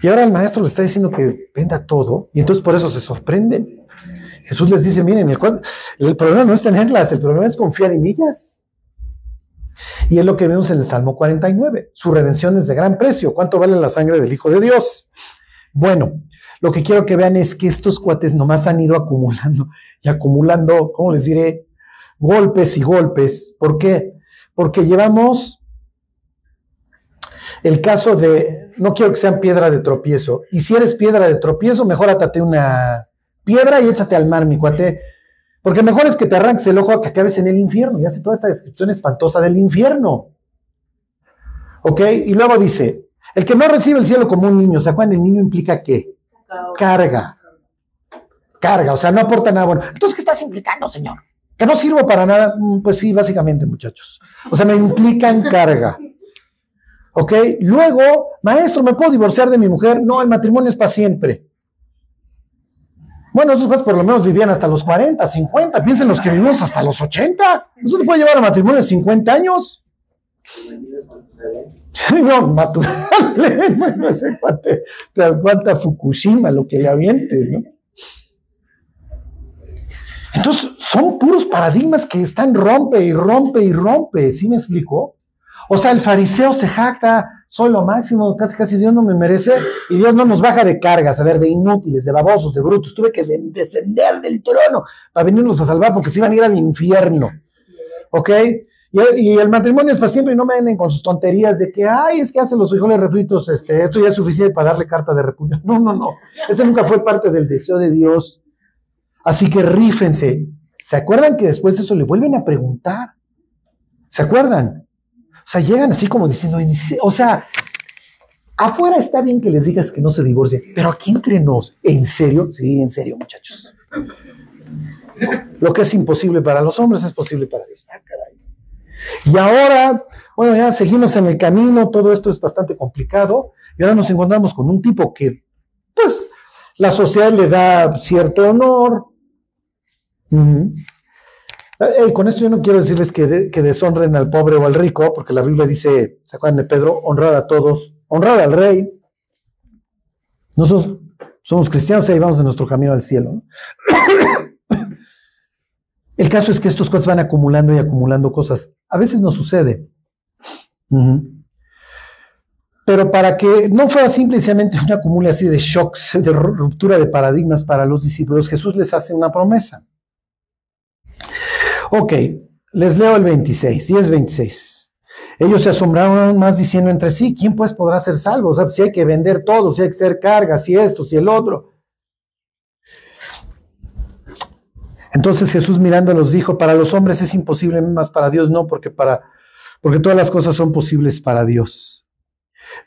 Y ahora el maestro le está diciendo que venda todo, y entonces por eso se sorprenden. Jesús les dice, miren, el, problema no es tenerlas, el problema es confiar en ellas. Y es lo que vemos en el Salmo 49. Su redención es de gran precio. ¿Cuánto vale la sangre del Hijo de Dios? Bueno, lo que quiero que vean es que estos cuates nomás han ido acumulando y acumulando, ¿cómo les diré? Golpes y golpes. ¿Por qué? Porque llevamos el caso de, no quiero que sean piedra de tropiezo. Y si eres piedra de tropiezo, mejor atate una piedra y échate al mar, mi cuate. Porque mejor es que te arranques el ojo a que acabes en el infierno. Y hace toda esta descripción espantosa del infierno. ¿Ok? Y luego dice, el que no recibe el cielo como un niño, ¿se acuerdan? El niño implica qué? carga. Carga, o sea, no aporta nada bueno. Entonces, ¿qué estás implicando, señor? ¿Que no sirvo para nada? Mm, pues sí, básicamente, muchachos. O sea, me implican carga. ¿Ok? Luego, maestro, ¿me puedo divorciar de mi mujer? No, el matrimonio es para siempre. Bueno, esos jueces por lo menos vivían hasta los 40, 50. Piensen los que vivimos hasta los 80. ¿Eso te puede llevar a matrimonio de 50 años? No, Matusalén, [LAUGHS] bueno, ese cuate te aguanta Fukushima, lo que le avientes, ¿no? Entonces, son puros paradigmas que están rompe y rompe y rompe, ¿sí me explico? O sea, el fariseo se jacta, soy lo máximo, casi casi Dios no me merece, y Dios no nos baja de cargas, a ver, de inútiles, de babosos, de brutos. Tuve que descender del trono para venirnos a salvar porque se iban a ir al infierno. ¿Ok? Y, el matrimonio es para siempre y no me venden con sus tonterías de que, ay, es que hacen los frijoles refritos, este, esto ya es suficiente para darle carta de repudio. No, no, no. Eso nunca fue parte del deseo de Dios. Así que rífense. ¿Se acuerdan que después de eso le vuelven a preguntar? ¿Se acuerdan? O sea, llegan así como diciendo, o sea, afuera está bien que les digas que no se divorcien, pero aquí entre nos, ¿en serio? Sí, en serio, muchachos. Lo que es imposible para los hombres es posible para Dios. Ah, y ahora, bueno, ya seguimos en el camino, todo esto es bastante complicado, y ahora nos encontramos con un tipo que, pues, la sociedad le da cierto honor. Eh, con esto yo no quiero decirles que, deshonren al pobre o al rico, porque la Biblia dice, ¿se acuerdan de Pedro? Honrar a todos, honrar al rey. Nosotros somos cristianos y vamos en nuestro camino al cielo. [COUGHS] El caso es que estos cosas van acumulando y acumulando cosas. A veces no sucede. Pero para que no fuera simplemente una acumulación de shocks, de ruptura de paradigmas para los discípulos, Jesús les hace una promesa. Ok, les leo el 26, 10, 26. Ellos se asombraron aún más diciendo entre sí, ¿quién pues podrá ser salvo? O sea, si hay que vender todo, si hay que ser carga, si esto, si el otro. Entonces Jesús mirándolos dijo, para los hombres es imposible, más para Dios no, porque, para, porque todas las cosas son posibles para Dios.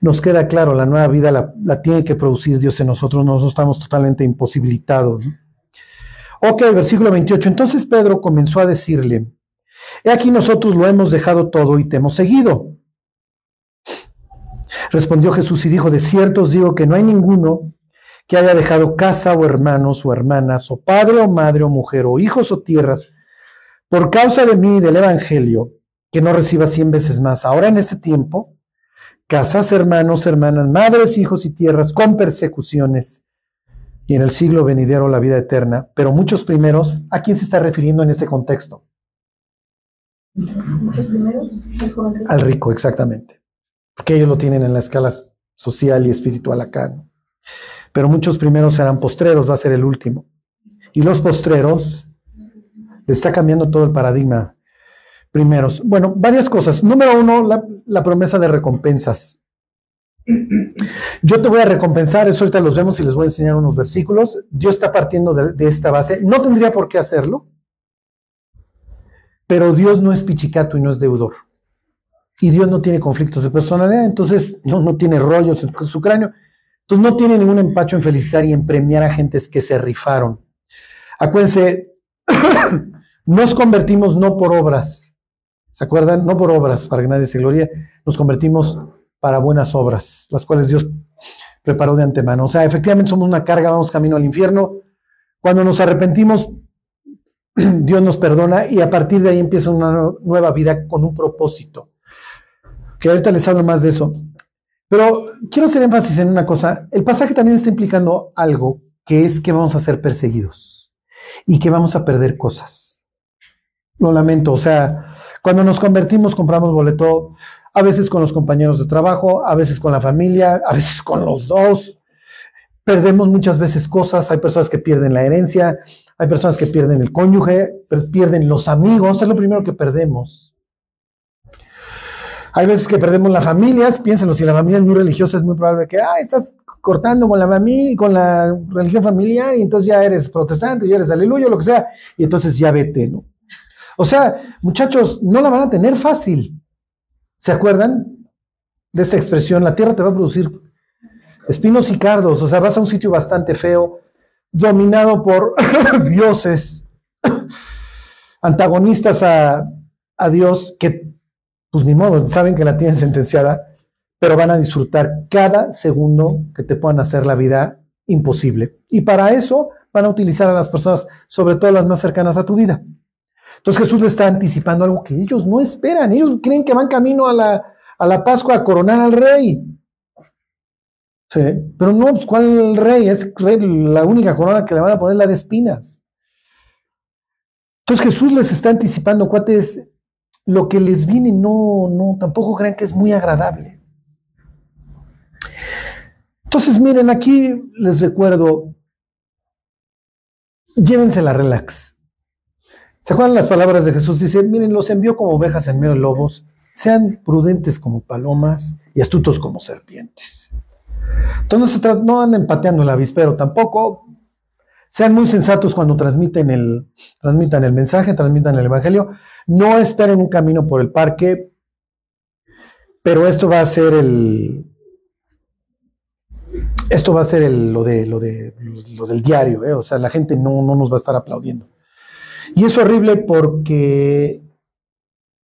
Nos queda claro, la nueva vida la, tiene que producir Dios en nosotros, nosotros estamos totalmente imposibilitados. Ok, versículo 28. Entonces Pedro comenzó a decirle, he aquí nosotros lo hemos dejado todo y te hemos seguido. Respondió Jesús y dijo, de cierto os digo que no hay ninguno que haya dejado casa o hermanos o hermanas, o padre o madre o mujer, o hijos o tierras, por causa de mí y del Evangelio, que no reciba cien veces más. Ahora en este tiempo, casas, hermanos, hermanas, madres, hijos y tierras, con persecuciones, y en el siglo venidero la vida eterna. Pero muchos primeros, ¿a quién se está refiriendo en este contexto? Muchos primeros, el joven rico. al rico, exactamente. Porque ellos lo tienen en la escala social y espiritual acá. ¿no? Pero muchos primeros serán postreros, va a ser el último. Y los postreros, le está cambiando todo el paradigma. Primeros. Bueno, varias cosas. Número uno, la, la promesa de recompensas. Yo te voy a recompensar, eso ahorita los vemos y les voy a enseñar unos versículos. Dios está partiendo de, esta base. No tendría por qué hacerlo, pero Dios no es pichicato y no es deudor. Y Dios no tiene conflictos de personalidad, entonces no, no tiene rollos en su cráneo. Entonces no tiene ningún empacho en felicitar y en premiar a gentes que se rifaron. Acuérdense, [COUGHS] nos convertimos no por obras. ¿Se acuerdan? No por obras, para que nadie se glorie. Nos convertimos para buenas obras, las cuales Dios preparó de antemano. O sea, efectivamente somos una carga, vamos camino al infierno. Cuando nos arrepentimos, [CLEARS THROAT] Dios nos perdona y a partir de ahí empieza una nueva vida con un propósito. Que ahorita les hablo más de eso. Pero quiero hacer énfasis en una cosa. El pasaje también está implicando algo, que es que vamos a ser perseguidos y que vamos a perder cosas. Lo lamento, o sea, cuando nos convertimos compramos boleto, a veces con los compañeros de trabajo, a veces con la familia, a veces con los dos. Perdemos muchas veces cosas, hay personas que pierden la herencia, hay personas que pierden el cónyuge, pierden los amigos, es lo primero que perdemos. Hay veces que perdemos las familias, piénsenlo, si la familia es muy religiosa es muy probable que, ah, estás cortando con la familia, con la religión familiar y entonces ya eres protestante, ya eres aleluya, lo que sea, y entonces ya vete, ¿no? O sea, muchachos, no la van a tener fácil. ¿Se acuerdan de esta expresión? La tierra te va a producir espinos y cardos, o sea, vas a un sitio bastante feo, dominado por [COUGHS] dioses, [COUGHS] antagonistas a, a Dios, que pues ni modo, saben que la tienen sentenciada, pero van a disfrutar cada segundo que te puedan hacer la vida imposible. Y para eso van a utilizar a las personas, sobre todo las más cercanas a tu vida. Entonces Jesús le está anticipando algo que ellos no esperan. Ellos creen que van camino a la, a la Pascua a coronar al rey. Sí, pero no, pues, ¿cuál rey? Es la única corona que le van a poner la de espinas. Entonces Jesús les está anticipando, cuates, lo que les viene no, no, tampoco crean que es muy agradable. Entonces, miren, aquí les recuerdo, llévensela relax. ¿Se acuerdan las palabras de Jesús? Dice, miren, los envió como ovejas en medio de lobos, sean prudentes como palomas y astutos como serpientes. Entonces no anden pateando el avispero tampoco. Sean muy sensatos cuando transmiten el, transmitan el mensaje, transmitan el evangelio. No esperen un camino por el parque, pero esto va a ser el. Esto va a ser el, lo, de, lo, de, lo del diario, ¿eh? o sea, la gente no, no nos va a estar aplaudiendo. Y es horrible porque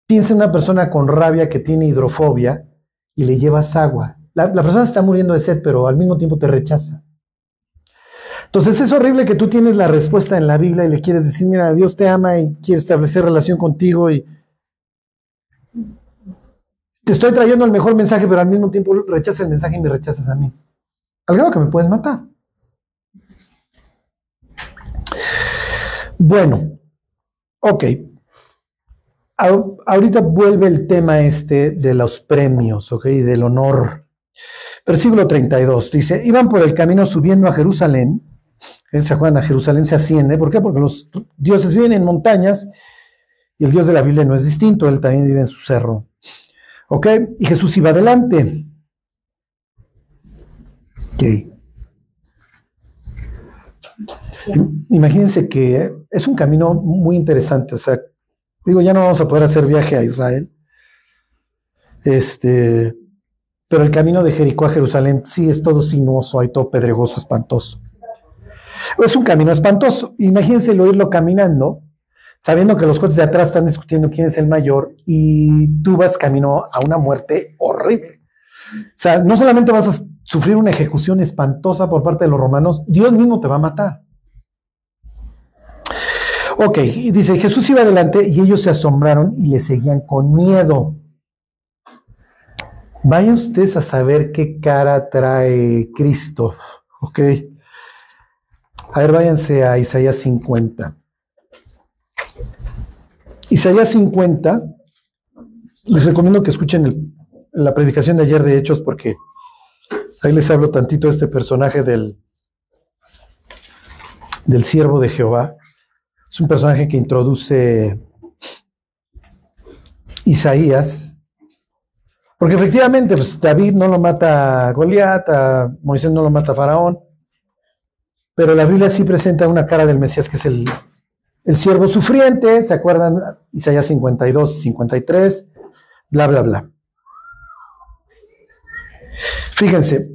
piensa en una persona con rabia que tiene hidrofobia y le llevas agua. La, persona está muriendo de sed, pero al mismo tiempo te rechaza. Entonces es horrible que tú tienes la respuesta en la Biblia y le quieres decir, mira, Dios te ama y quiere establecer relación contigo y te estoy trayendo el mejor mensaje, pero al mismo tiempo rechazas el mensaje y me rechazas a mí. Al grado que me puedes matar. Bueno, ok. Ahorita vuelve el tema este de los premios, ok, del honor. Versículo 32 dice, iban por el camino subiendo a Jerusalén. ¿Se acuerdan? A Jerusalén se asciende. ¿Por qué? Porque los dioses viven en montañas y el Dios de la Biblia no es distinto, él también vive en su cerro. ¿Ok? Y Jesús iba adelante. Ok. Imagínense que es un camino muy interesante. O sea, digo, ya no vamos a poder hacer viaje a Israel. Este, pero el camino de Jericó a Jerusalén sí es todo sinuoso, hay todo pedregoso, espantoso. Es un camino espantoso. Imagínense el oírlo caminando, sabiendo que los coches de atrás están discutiendo quién es el mayor y tú vas camino a una muerte horrible. O sea, no solamente vas a sufrir una ejecución espantosa por parte de los romanos, Dios mismo te va a matar. Ok, dice, Jesús iba adelante y ellos se asombraron y le seguían con miedo. Vayan ustedes a saber qué cara trae Cristo. Ok. A ver, váyanse a Isaías 50. Isaías 50, les recomiendo que escuchen la predicación de ayer de Hechos porque ahí les hablo tantito de este personaje del, del siervo de Jehová. Es un personaje que introduce Isaías. Porque efectivamente, pues David no lo mata a Goliat, Moisés no lo mata a Faraón, pero la Biblia sí presenta una cara del Mesías que es el, el siervo sufriente, ¿se acuerdan? Isaías 52, 53, bla, bla, bla. Fíjense,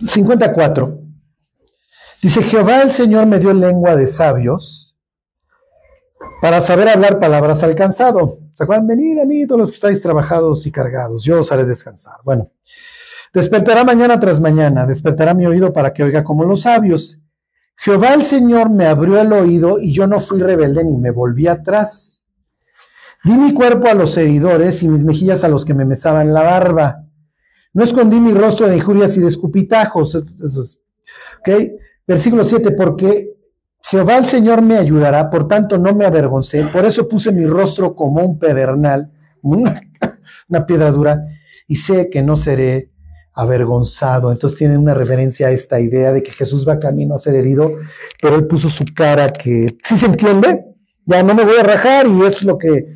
54. Dice, Jehová el Señor me dio lengua de sabios para saber hablar palabras al cansado. ¿Se acuerdan? Venid a mí todos los que estáis trabajados y cargados, yo os haré descansar. Bueno, despertará mañana tras mañana, despertará mi oído para que oiga como los sabios. Jehová el Señor me abrió el oído y yo no fui rebelde ni me volví atrás. Di mi cuerpo a los heridores y mis mejillas a los que me mesaban la barba. No escondí mi rostro de injurias y de escupitajos. Eso es- ¿ok? Versículo 7, porque Jehová el Señor me ayudará, por tanto no me avergoncé, por eso puse mi rostro como un pedernal, una, [LAUGHS] una piedra dura, y sé que no seré avergonzado. Entonces tiene una referencia a esta idea de que Jesús va camino a ser herido, pero él puso su cara que, ¿sí se entiende? Ya no me voy a rajar y es lo que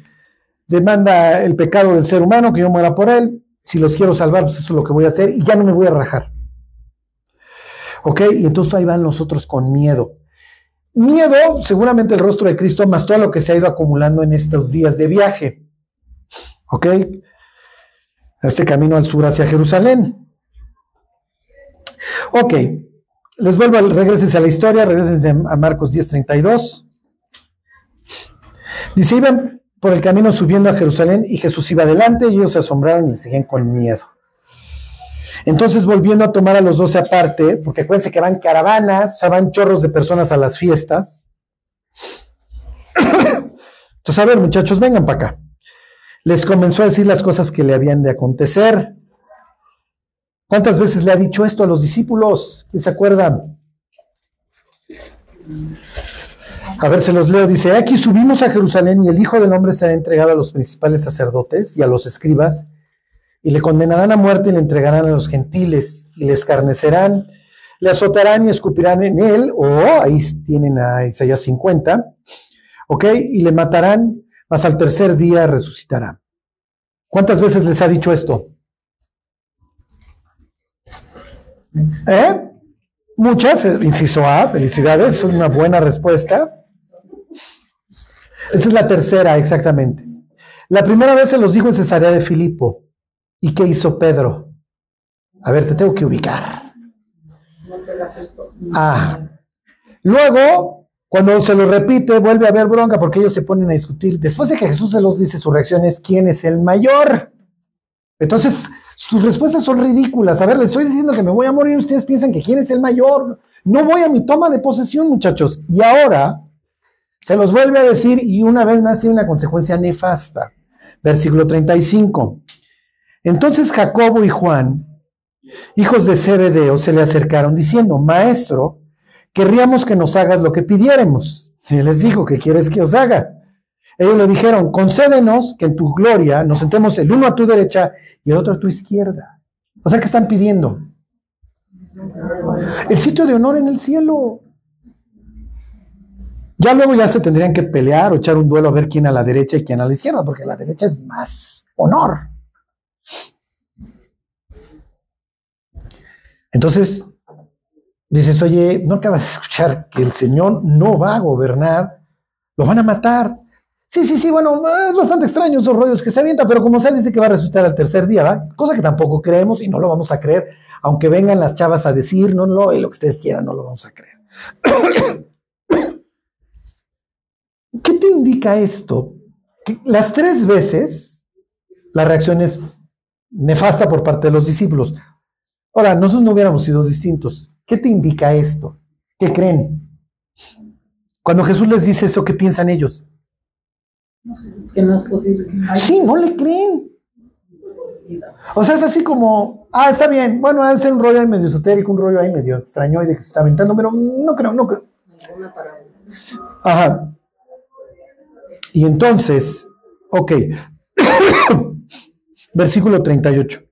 demanda el pecado del ser humano, que yo muera por él. Si los quiero salvar, pues eso es lo que voy a hacer y ya no me voy a rajar. ¿Ok? Y entonces ahí van los otros con miedo. Miedo, seguramente el rostro de Cristo, más todo lo que se ha ido acumulando en estos días de viaje. ¿Ok? Este camino al sur hacia Jerusalén. Ok, les vuelvo, a, regresense a la historia, regresense a Marcos 10:32. Dice, iban por el camino subiendo a Jerusalén y Jesús iba adelante y ellos se asombraron y le seguían con miedo. Entonces, volviendo a tomar a los doce aparte, porque acuérdense que van caravanas, o sea, van chorros de personas a las fiestas. Entonces, a ver, muchachos, vengan para acá. Les comenzó a decir las cosas que le habían de acontecer. ¿Cuántas veces le ha dicho esto a los discípulos? ¿Quién se acuerdan? A ver, se los leo. Dice, aquí subimos a Jerusalén y el Hijo del Hombre será entregado a los principales sacerdotes y a los escribas y le condenarán a muerte y le entregarán a los gentiles y le escarnecerán, le azotarán y escupirán en él, o ahí tienen a Isaías 50, ¿ok? Y le matarán, mas al tercer día resucitará. ¿Cuántas veces les ha dicho esto? ¿Eh? Muchas, eh, inciso A, felicidades, es una buena respuesta. Esa es la tercera, exactamente. La primera vez se los dijo en Cesarea de Filipo. ¿Y qué hizo Pedro? A ver, te tengo que ubicar. Ah. Luego, cuando se lo repite, vuelve a haber bronca porque ellos se ponen a discutir. Después de que Jesús se los dice, su reacción es ¿quién es el mayor? Entonces, sus respuestas son ridículas. A ver, les estoy diciendo que me voy a morir, ustedes piensan que quién es el mayor. No voy a mi toma de posesión, muchachos. Y ahora se los vuelve a decir y una vez más tiene una consecuencia nefasta. Versículo 35. Entonces Jacobo y Juan, hijos de Zebedeo, se le acercaron diciendo, Maestro, querríamos que nos hagas lo que pidiéramos. Y les dijo, ¿qué quieres que os haga? Ellos le dijeron, concédenos que en tu gloria nos sentemos el uno a tu derecha y el otro a tu izquierda. O sea, ¿qué están pidiendo? El sitio de honor en el cielo. Ya luego ya se tendrían que pelear o echar un duelo a ver quién a la derecha y quién a la izquierda, porque la derecha es más honor. Entonces, dices, oye, ¿no acabas de escuchar que el Señor no va a gobernar? Lo van a matar. Sí, sí, sí, bueno, es bastante extraño esos rollos que se avientan, pero como se dice que va a resucitar al tercer día, ¿va? Cosa que tampoco creemos y no lo vamos a creer, aunque vengan las chavas a decir, no, no, y lo que ustedes quieran, no lo vamos a creer. [COUGHS] ¿Qué te indica esto? Las tres veces la reacción es nefasta por parte de los discípulos. Ahora, nosotros no hubiéramos sido distintos. ¿Qué te indica esto? ¿Qué creen? Cuando Jesús les dice eso, ¿qué piensan ellos? Que no es posible. Sí, no le creen. O sea, es así como, ah, está bien, bueno, ha de ser un rollo ahí medio esotérico, un rollo ahí medio extraño y de que se está aventando, pero no creo, no creo. Ajá. Y entonces, Ok. [COUGHS] Versículo 38.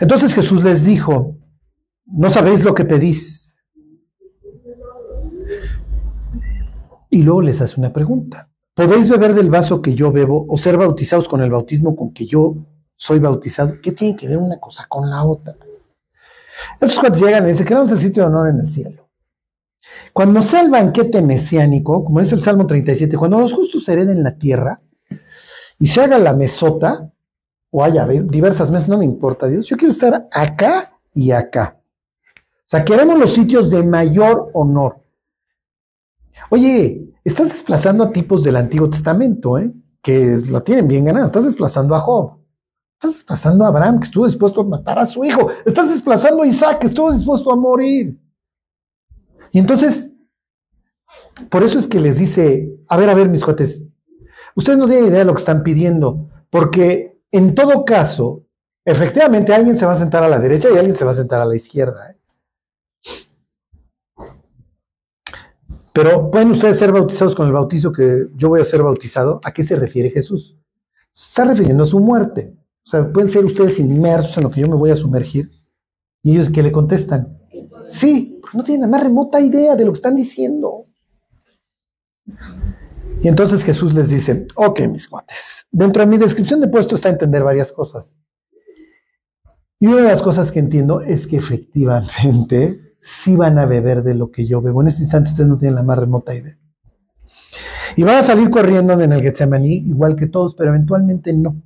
Entonces Jesús les dijo, no sabéis lo que pedís. Y luego les hace una pregunta. ¿Podéis beber del vaso que yo bebo o ser bautizados con el bautismo con que yo soy bautizado? ¿Qué tiene que ver una cosa con la otra? Estos cuantos llegan y dicen, queremos el sitio de honor en el cielo. Cuando sea el banquete mesiánico, como dice el Salmo 37, cuando los justos hereden la tierra y se haga la mesota, o haya diversas mesas, no me importa, Dios, yo quiero estar acá y acá. O sea, queremos los sitios de mayor honor. Oye, estás desplazando a tipos del Antiguo Testamento, ¿eh? que la tienen bien ganada. Estás desplazando a Job. Estás desplazando a Abraham, que estuvo dispuesto a matar a su hijo. Estás desplazando a Isaac, que estuvo dispuesto a morir. Y entonces, por eso es que les dice, a ver, a ver, mis cuates, ustedes no tienen idea de lo que están pidiendo, porque en todo caso, efectivamente alguien se va a sentar a la derecha y alguien se va a sentar a la izquierda. ¿eh? Pero pueden ustedes ser bautizados con el bautizo que yo voy a ser bautizado. ¿A qué se refiere Jesús? Se está refiriendo a su muerte. O sea, pueden ser ustedes inmersos en lo que yo me voy a sumergir. Y ellos que le contestan, sí, no tienen la más remota idea de lo que están diciendo. Y entonces Jesús les dice, ok, mis cuates, dentro de mi descripción de puesto está entender varias cosas. Y una de las cosas que entiendo es que efectivamente [LAUGHS] sí van a beber de lo que yo bebo. En este instante ustedes no tienen la más remota idea. Y van a salir corriendo en el Getsemaní, igual que todos, pero eventualmente no.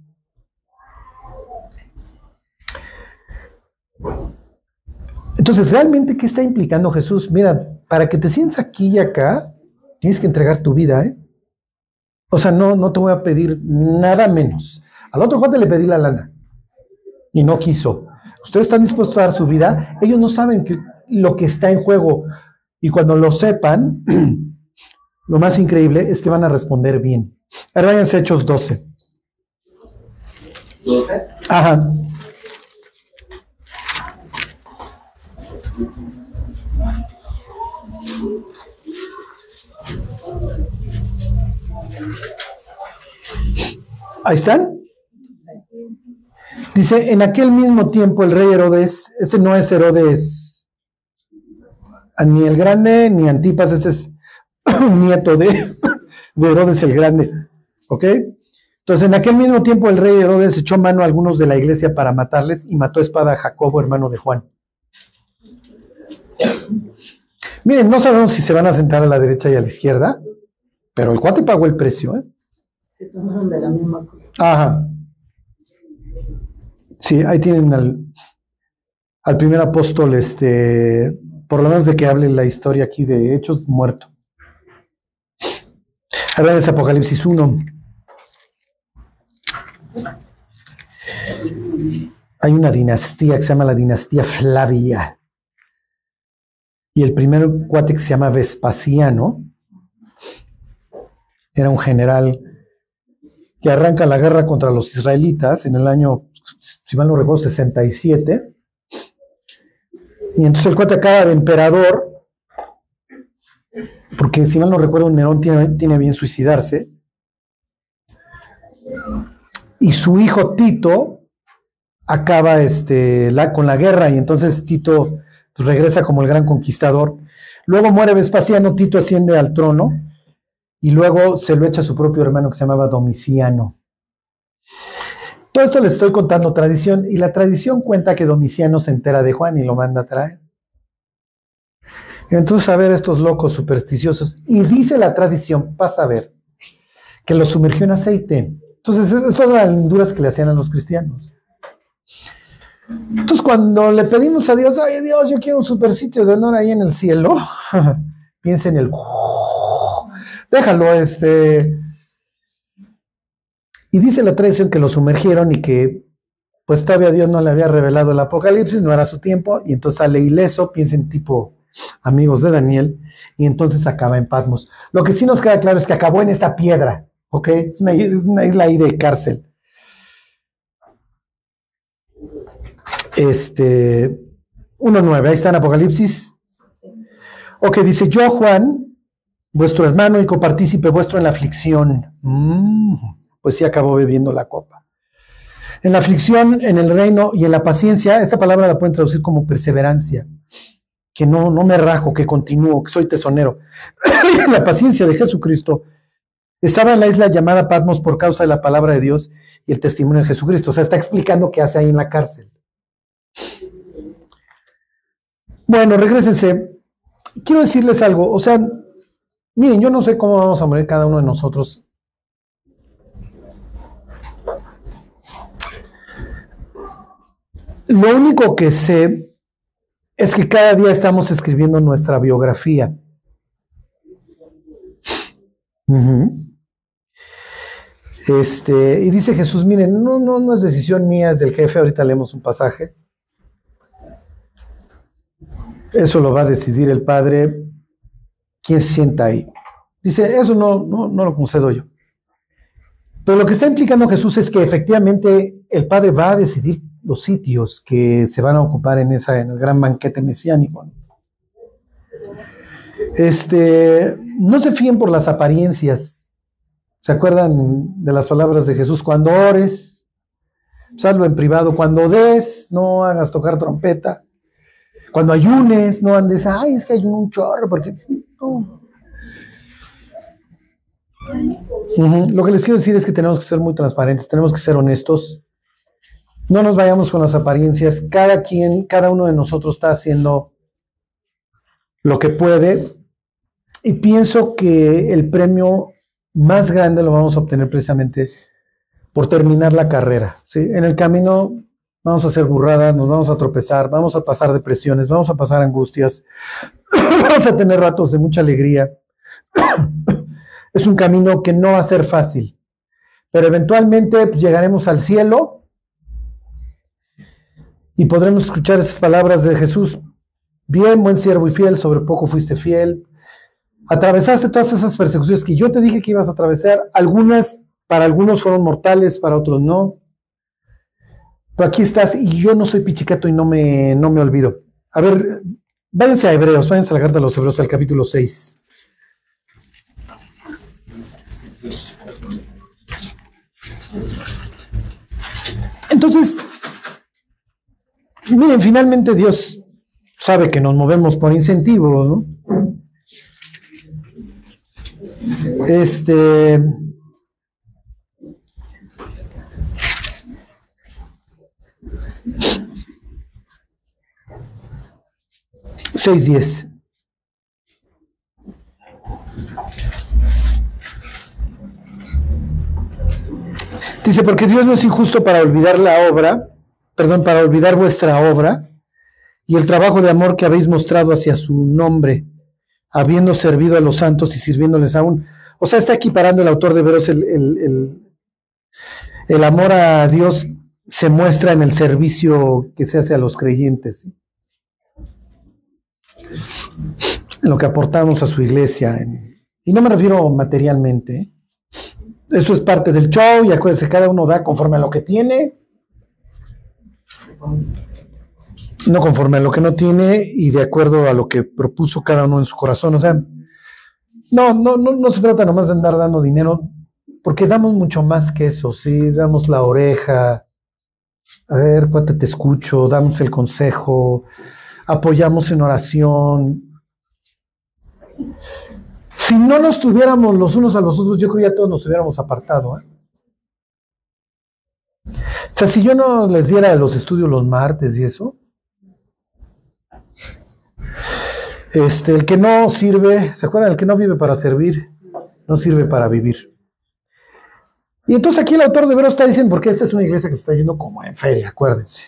Entonces, ¿realmente qué está implicando Jesús? Mira, para que te sientas aquí y acá, tienes que entregar tu vida, ¿eh? O sea, no, no te voy a pedir nada menos. Al otro cuate le pedí la lana y no quiso. Ustedes están dispuestos a dar su vida. Ellos no saben que lo que está en juego. Y cuando lo sepan, [CLEARS THROAT] lo más increíble es que van a responder bien. Ahora váyanse Hechos 12. ¿12? Ajá. Ahí están. Dice, en aquel mismo tiempo el rey Herodes, este no es Herodes, ni el grande, ni Antipas, este es [CLEARS THROAT] nieto de, de Herodes el grande. ¿Ok? Entonces, en aquel mismo tiempo el rey Herodes echó mano a algunos de la iglesia para matarles y mató a espada a Jacobo, hermano de Juan. Miren, no sabemos si se van a sentar a la derecha y a la izquierda, pero el cuate pagó el precio, ¿eh? Se tomaron de la misma cosa. Ajá. Sí, ahí tienen al, al primer apóstol, este, por lo menos de que hable la historia aquí de Hechos, muerto. Ahora es Apocalipsis 1. Hay una dinastía que se llama la dinastía Flavia. Y el primer cuate que se llama Vespasiano era un general que arranca la guerra contra los israelitas en el año, si mal no recuerdo, 67. Y entonces el cuate acaba de emperador, porque si mal no recuerdo, Nerón tiene, tiene bien suicidarse. Y su hijo Tito acaba este, la, con la guerra y entonces Tito regresa como el gran conquistador. Luego muere Vespasiano, Tito asciende al trono y luego se lo echa a su propio hermano que se llamaba Domiciano. Todo esto les estoy contando tradición y la tradición cuenta que Domiciano se entera de Juan y lo manda a traer. Entonces a ver estos locos supersticiosos y dice la tradición, pasa a ver, que lo sumergió en aceite. Entonces esas son las linduras que le hacían a los cristianos. Entonces cuando le pedimos a Dios, ay Dios, yo quiero un super sitio de honor ahí en el cielo, [LAUGHS] piensa en el déjalo, este. Y dice la tradición que lo sumergieron y que pues todavía Dios no le había revelado el Apocalipsis, no era su tiempo, y entonces sale ileso, piensen tipo amigos de Daniel, y entonces acaba en Patmos. Lo que sí nos queda claro es que acabó en esta piedra, ¿ok? Es una, es una isla ahí de cárcel. Este, 1.9, ahí está en Apocalipsis. Ok, dice yo, Juan, vuestro hermano y copartícipe vuestro en la aflicción. Mm, pues sí acabó bebiendo la copa. En la aflicción, en el reino y en la paciencia, esta palabra la pueden traducir como perseverancia, que no, no me rajo, que continúo, que soy tesonero. [COUGHS] la paciencia de Jesucristo estaba en la isla llamada Patmos por causa de la palabra de Dios y el testimonio de Jesucristo. O sea, está explicando qué hace ahí en la cárcel. Bueno, regresense. Quiero decirles algo. O sea, miren, yo no sé cómo vamos a morir cada uno de nosotros. Lo único que sé es que cada día estamos escribiendo nuestra biografía. Este, y dice Jesús, miren, no, no, no es decisión mía, es del jefe, ahorita leemos un pasaje. Eso lo va a decidir el Padre, quién se sienta ahí. Dice, eso no, no, no lo concedo yo. Pero lo que está implicando Jesús es que efectivamente el Padre va a decidir los sitios que se van a ocupar en, esa, en el gran banquete mesiánico. Este, no se fíen por las apariencias. ¿Se acuerdan de las palabras de Jesús? Cuando ores, salvo en privado. Cuando des, no hagas tocar trompeta. Cuando ayunes, no andes, ay, es que hay un chorro, porque Lo que les quiero decir es que tenemos que ser muy transparentes, tenemos que ser honestos. No nos vayamos con las apariencias. Cada quien, cada uno de nosotros está haciendo lo que puede. Y pienso que el premio más grande lo vamos a obtener precisamente por terminar la carrera. ¿sí? En el camino vamos a hacer burradas, nos vamos a tropezar, vamos a pasar depresiones, vamos a pasar angustias, [COUGHS] vamos a tener ratos de mucha alegría. [COUGHS] es un camino que no va a ser fácil, pero eventualmente pues, llegaremos al cielo y podremos escuchar esas palabras de Jesús. Bien, buen siervo y fiel, sobre poco fuiste fiel. Atravesaste todas esas persecuciones que yo te dije que ibas a atravesar. Algunas, para algunos fueron mortales, para otros no. Pero aquí estás y yo no soy pichicato y no me, no me olvido. A ver, váyanse a Hebreos, váyanse a la carta de los Hebreos al capítulo 6. Entonces, miren, finalmente Dios sabe que nos movemos por incentivo, ¿no? Este, 6.10. Dice, porque Dios no es injusto para olvidar la obra, perdón, para olvidar vuestra obra y el trabajo de amor que habéis mostrado hacia su nombre, habiendo servido a los santos y sirviéndoles aún. O sea, está equiparando el autor de Veros el, el, el amor a Dios se muestra en el servicio que se hace a los creyentes, en lo que aportamos a su iglesia. y no me refiero materialmente. Eso es parte del show y acuérdense, cada uno da conforme a lo que tiene, no conforme a lo que no tiene y de acuerdo a lo que propuso cada uno en su corazón. O sea, no, no, no, no se trata nomás de andar dando dinero, porque damos mucho más que eso, sí, damos la oreja, a ver, cuánto te escucho, damos el consejo, apoyamos en oración. Si no nos tuviéramos los unos a los otros, yo creo que ya todos nos hubiéramos apartado. ¿eh? O sea, si yo no les diera los estudios los martes y eso, este, el que no sirve, ¿se acuerdan? El que no vive para servir, no sirve para vivir. Y entonces aquí el autor de Veros está diciendo, porque esta es una iglesia que se está yendo como en feria, acuérdense.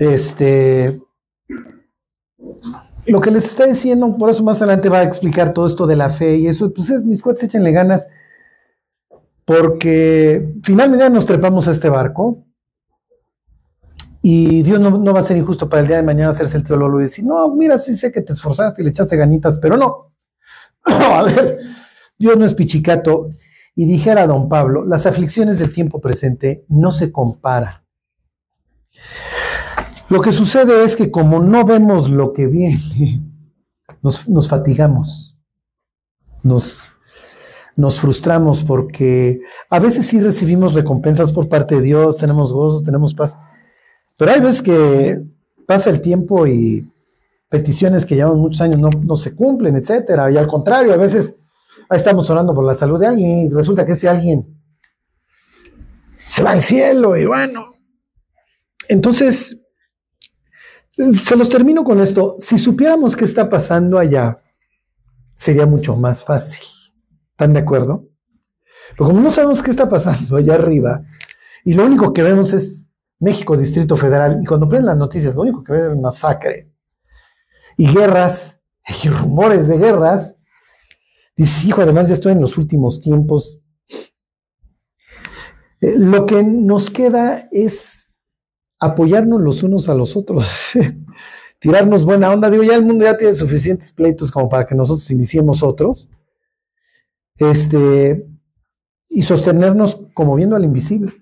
Este, lo que les está diciendo, por eso más adelante va a explicar todo esto de la fe y eso, pues es, mis cuates échenle ganas, porque finalmente nos trepamos a este barco y Dios no, va a ser injusto para el día de mañana hacerse el teólogo y decir, no, mira, sí sé que te esforzaste y le echaste ganitas, pero no. [LAUGHS] a ver, Dios no es pichicato. Y dijera don Pablo, las aflicciones del tiempo presente no se comparan. Lo que sucede es que como no vemos lo que viene, nos, nos fatigamos. nos, nos frustramos porque a veces sí recibimos recompensas por parte de Dios, tenemos gozo, tenemos paz, pero hay veces que pasa el tiempo y peticiones que llevan muchos años no, no se cumplen, etcétera, y al contrario, a veces estamos orando por la salud de alguien y resulta que ese alguien se va al cielo y bueno. Entonces, se los termino con esto. Si supiéramos qué está pasando allá, sería mucho más fácil. ¿Están de acuerdo? Pero como no sabemos qué está pasando allá arriba, y lo único que vemos es México, Distrito Federal, y cuando prenden las noticias, lo único que ven es masacre y guerras [LAUGHS] y rumores de guerras. Dice, hijo, además ya estoy en los últimos tiempos. Eh, lo que nos queda es apoyarnos los unos a los otros, [LAUGHS] tirarnos buena onda. Digo, ya el mundo ya tiene suficientes pleitos como para que nosotros iniciemos otros. Este, y sostenernos como viendo al invisible.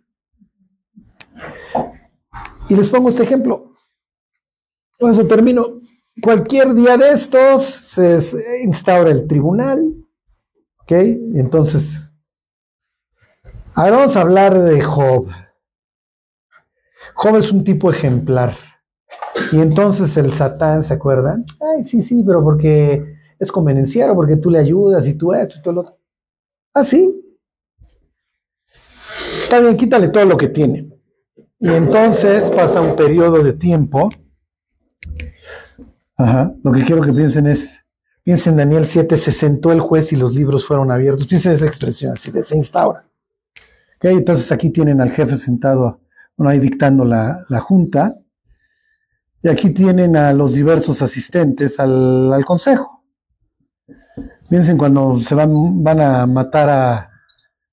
Y les pongo este ejemplo. Con eso termino. Cualquier día de estos se instaura el tribunal. ¿Ok? Entonces, ahora vamos a hablar de Job. Job es un tipo ejemplar. Y entonces el Satán, ¿se acuerdan? Ay, sí, sí, pero porque es convenenciero, porque tú le ayudas y tú esto y todo lo otro. Ah, sí. Está bien, quítale todo lo que tiene. Y entonces pasa un periodo de tiempo. Ajá. Lo que quiero que piensen es, piensen en Daniel 7, se sentó el juez y los libros fueron abiertos. Piensen esa expresión, así de se instaura. Okay, entonces aquí tienen al jefe sentado, bueno, ahí dictando la, la junta. Y aquí tienen a los diversos asistentes al, al consejo. Piensen cuando se van, van a matar a,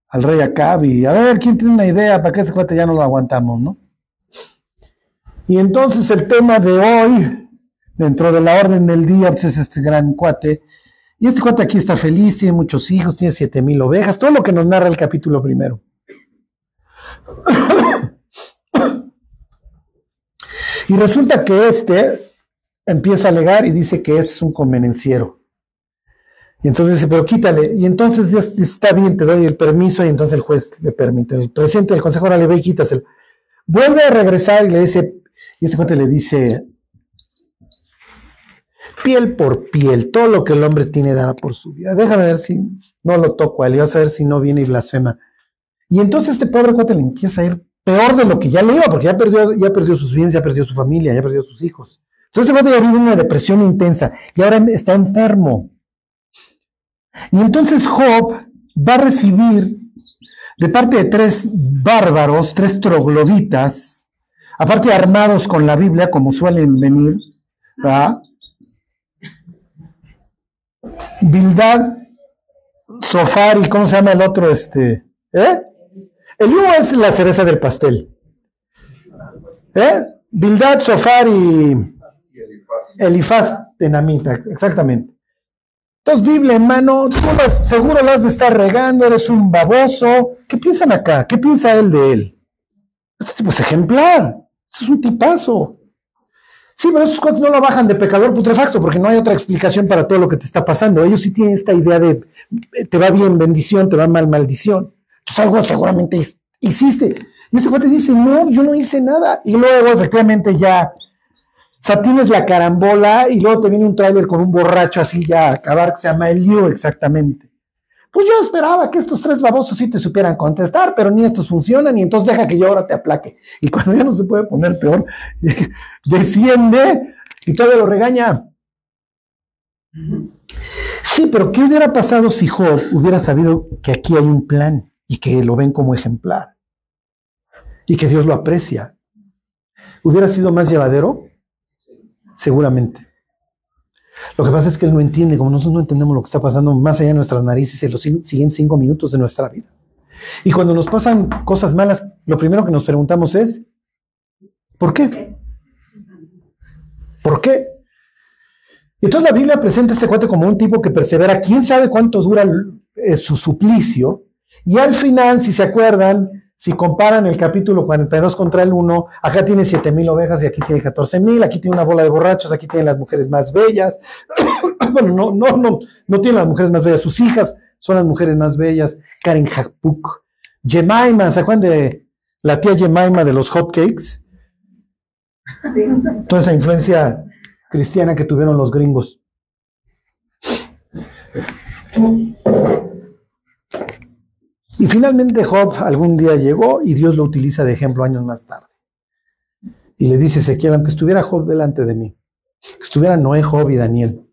al rey Acab y a ver quién tiene una idea para que ese cuate ya no lo aguantamos, ¿no? Y entonces el tema de hoy, dentro de la orden del día, pues es este gran cuate. Y este cuate aquí está feliz, tiene muchos hijos, tiene siete mil ovejas, todo lo que nos narra el capítulo primero. Y resulta que este empieza a alegar y dice que es un convenenciero. Y entonces dice, pero quítale. Y entonces Dios está bien, te doy el permiso. Y entonces el juez le permite. El presidente del consejo ahora le ve y quítaselo. Vuelve a regresar y le dice, y este cuate le dice, piel por piel, todo lo que el hombre tiene dará por su vida. Déjame ver si no lo toco a él, y vas a ver si no viene y blasfema. Y entonces este pobre cuate le empieza a ir peor de lo que ya le iba, porque ya perdió, ya perdió sus bienes, ya perdió su familia, ya perdió sus hijos. Entonces este cuate ya vive una depresión intensa y ahora está enfermo. Y entonces Job va a recibir de parte de tres bárbaros, tres trogloditas, aparte armados con la Biblia, como suelen venir, ¿verdad? Bildad, Sofar y ¿cómo se llama el otro? Este, ¿eh? El uno es la cereza del pastel. ¿Eh? Bildad, Sofar y Elifaz Tenamita, exactamente. Entonces, Biblia en mano, tú las, seguro la has de estar regando, eres un baboso. ¿Qué piensan acá? ¿Qué piensa él de él? Este tipo es ejemplar. Este es un tipazo. Sí, pero estos cuatro no lo bajan de pecador putrefacto porque no hay otra explicación para todo lo que te está pasando. Ellos sí tienen esta idea de te va bien bendición, te va mal maldición. Entonces algo seguramente hiciste. Y este cuate dice, no, yo no hice nada. Y luego efectivamente ya o sea, tienes la carambola y luego te viene un tráiler con un borracho así ya a acabar que se llama el lío exactamente. Pues yo esperaba que estos tres babosos sí te supieran contestar, pero ni estos funcionan y entonces deja que yo ahora te aplaque. Y cuando ya no se puede poner peor, [LAUGHS] desciende y todo lo regaña. Sí, pero ¿qué hubiera pasado si Job hubiera sabido que aquí hay un plan y que lo ven como ejemplar y que Dios lo aprecia? ¿Hubiera sido más llevadero? seguramente. Lo que pasa es que él no entiende, como nosotros no entendemos lo que está pasando más allá de nuestras narices en los siguientes cinco minutos de nuestra vida. Y cuando nos pasan cosas malas, lo primero que nos preguntamos es, ¿por qué? ¿Por qué? Y entonces la Biblia presenta a este cuate como un tipo que persevera, quién sabe cuánto dura su suplicio, y al final, si se acuerdan, si comparan el capítulo 42 contra el 1, acá tiene 7 mil ovejas y aquí tiene 14 mil, aquí tiene una bola de borrachos, aquí tienen las mujeres más bellas. [COUGHS] bueno, no, no, no, no tienen las mujeres más bellas, sus hijas son las mujeres más bellas. Karen Hakpuk, Jemima, ¿se acuerdan de la tía Jemima de los hotcakes? Toda esa influencia cristiana que tuvieron los gringos. Y finalmente Job algún día llegó y Dios lo utiliza de ejemplo años más tarde. Y le dice Ezequiel, aunque estuviera Job delante de mí, que estuviera Noé, Job y Daniel.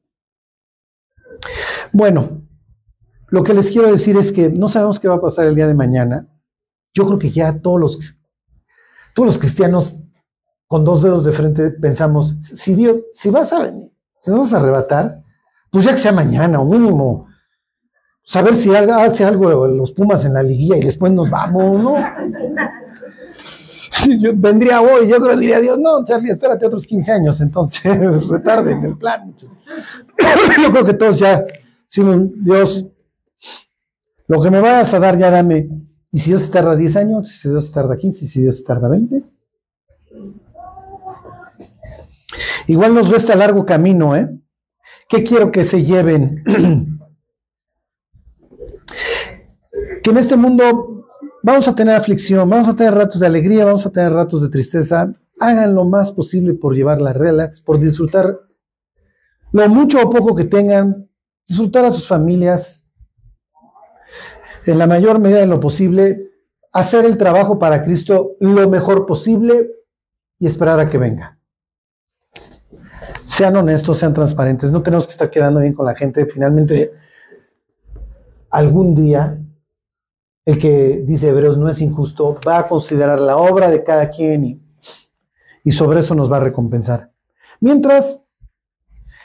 Bueno, lo que les quiero decir es que no sabemos qué va a pasar el día de mañana. Yo creo que ya todos los, todos los cristianos con dos dedos de frente pensamos, si Dios, si vas a venir, si nos vas a arrebatar, pues ya que sea mañana o mínimo saber si hace algo los Pumas en la liguilla y después nos vamos, ¿no? [LAUGHS] Vendría hoy, yo creo que diría Dios, no, Charlie, espérate otros 15 años, entonces [LAUGHS] retarden el plan. [COUGHS] Yo creo que todos ya, si Dios, lo que me vayas a dar ya dame. Y si Dios tarda 10 años, si Dios tarda 15, si Dios tarda 20. Igual nos resta largo camino, ¿eh? ¿Qué quiero que se lleven? [CLEARS THROAT] que en este mundo vamos a tener aflicción, vamos a tener ratos de alegría, vamos a tener ratos de tristeza. Hagan lo más posible por llevarla relax, por disfrutar lo mucho o poco que tengan, disfrutar a sus familias, en la mayor medida de lo posible, hacer el trabajo para Cristo lo mejor posible y esperar a que venga. Sean honestos, sean transparentes, no tenemos que estar quedando bien con la gente. Finalmente, algún día el que dice Hebreos no es injusto, va a considerar la obra de cada quien y, y sobre eso nos va a recompensar. Mientras,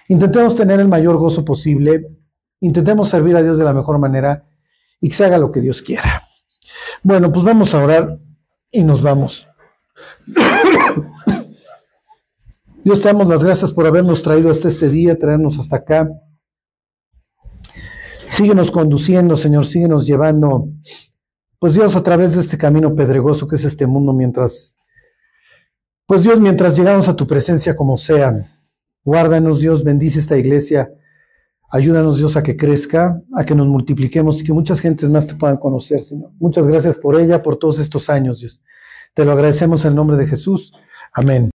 intentemos tener el mayor gozo posible, intentemos servir a Dios de la mejor manera y que se haga lo que Dios quiera. Bueno, pues vamos a orar y nos vamos. [COUGHS] Dios te damos las gracias por habernos traído hasta este día, traernos hasta acá. Síguenos conduciendo, Señor, síguenos llevando pues Dios, a través de este camino pedregoso que es este mundo, mientras, pues Dios, mientras llegamos a tu presencia como sea, guárdanos Dios, bendice esta iglesia, ayúdanos Dios a que crezca, a que nos multipliquemos y que muchas gentes más te puedan conocer, Señor. Muchas gracias por ella, por todos estos años, Dios. Te lo agradecemos en nombre de Jesús. Amén.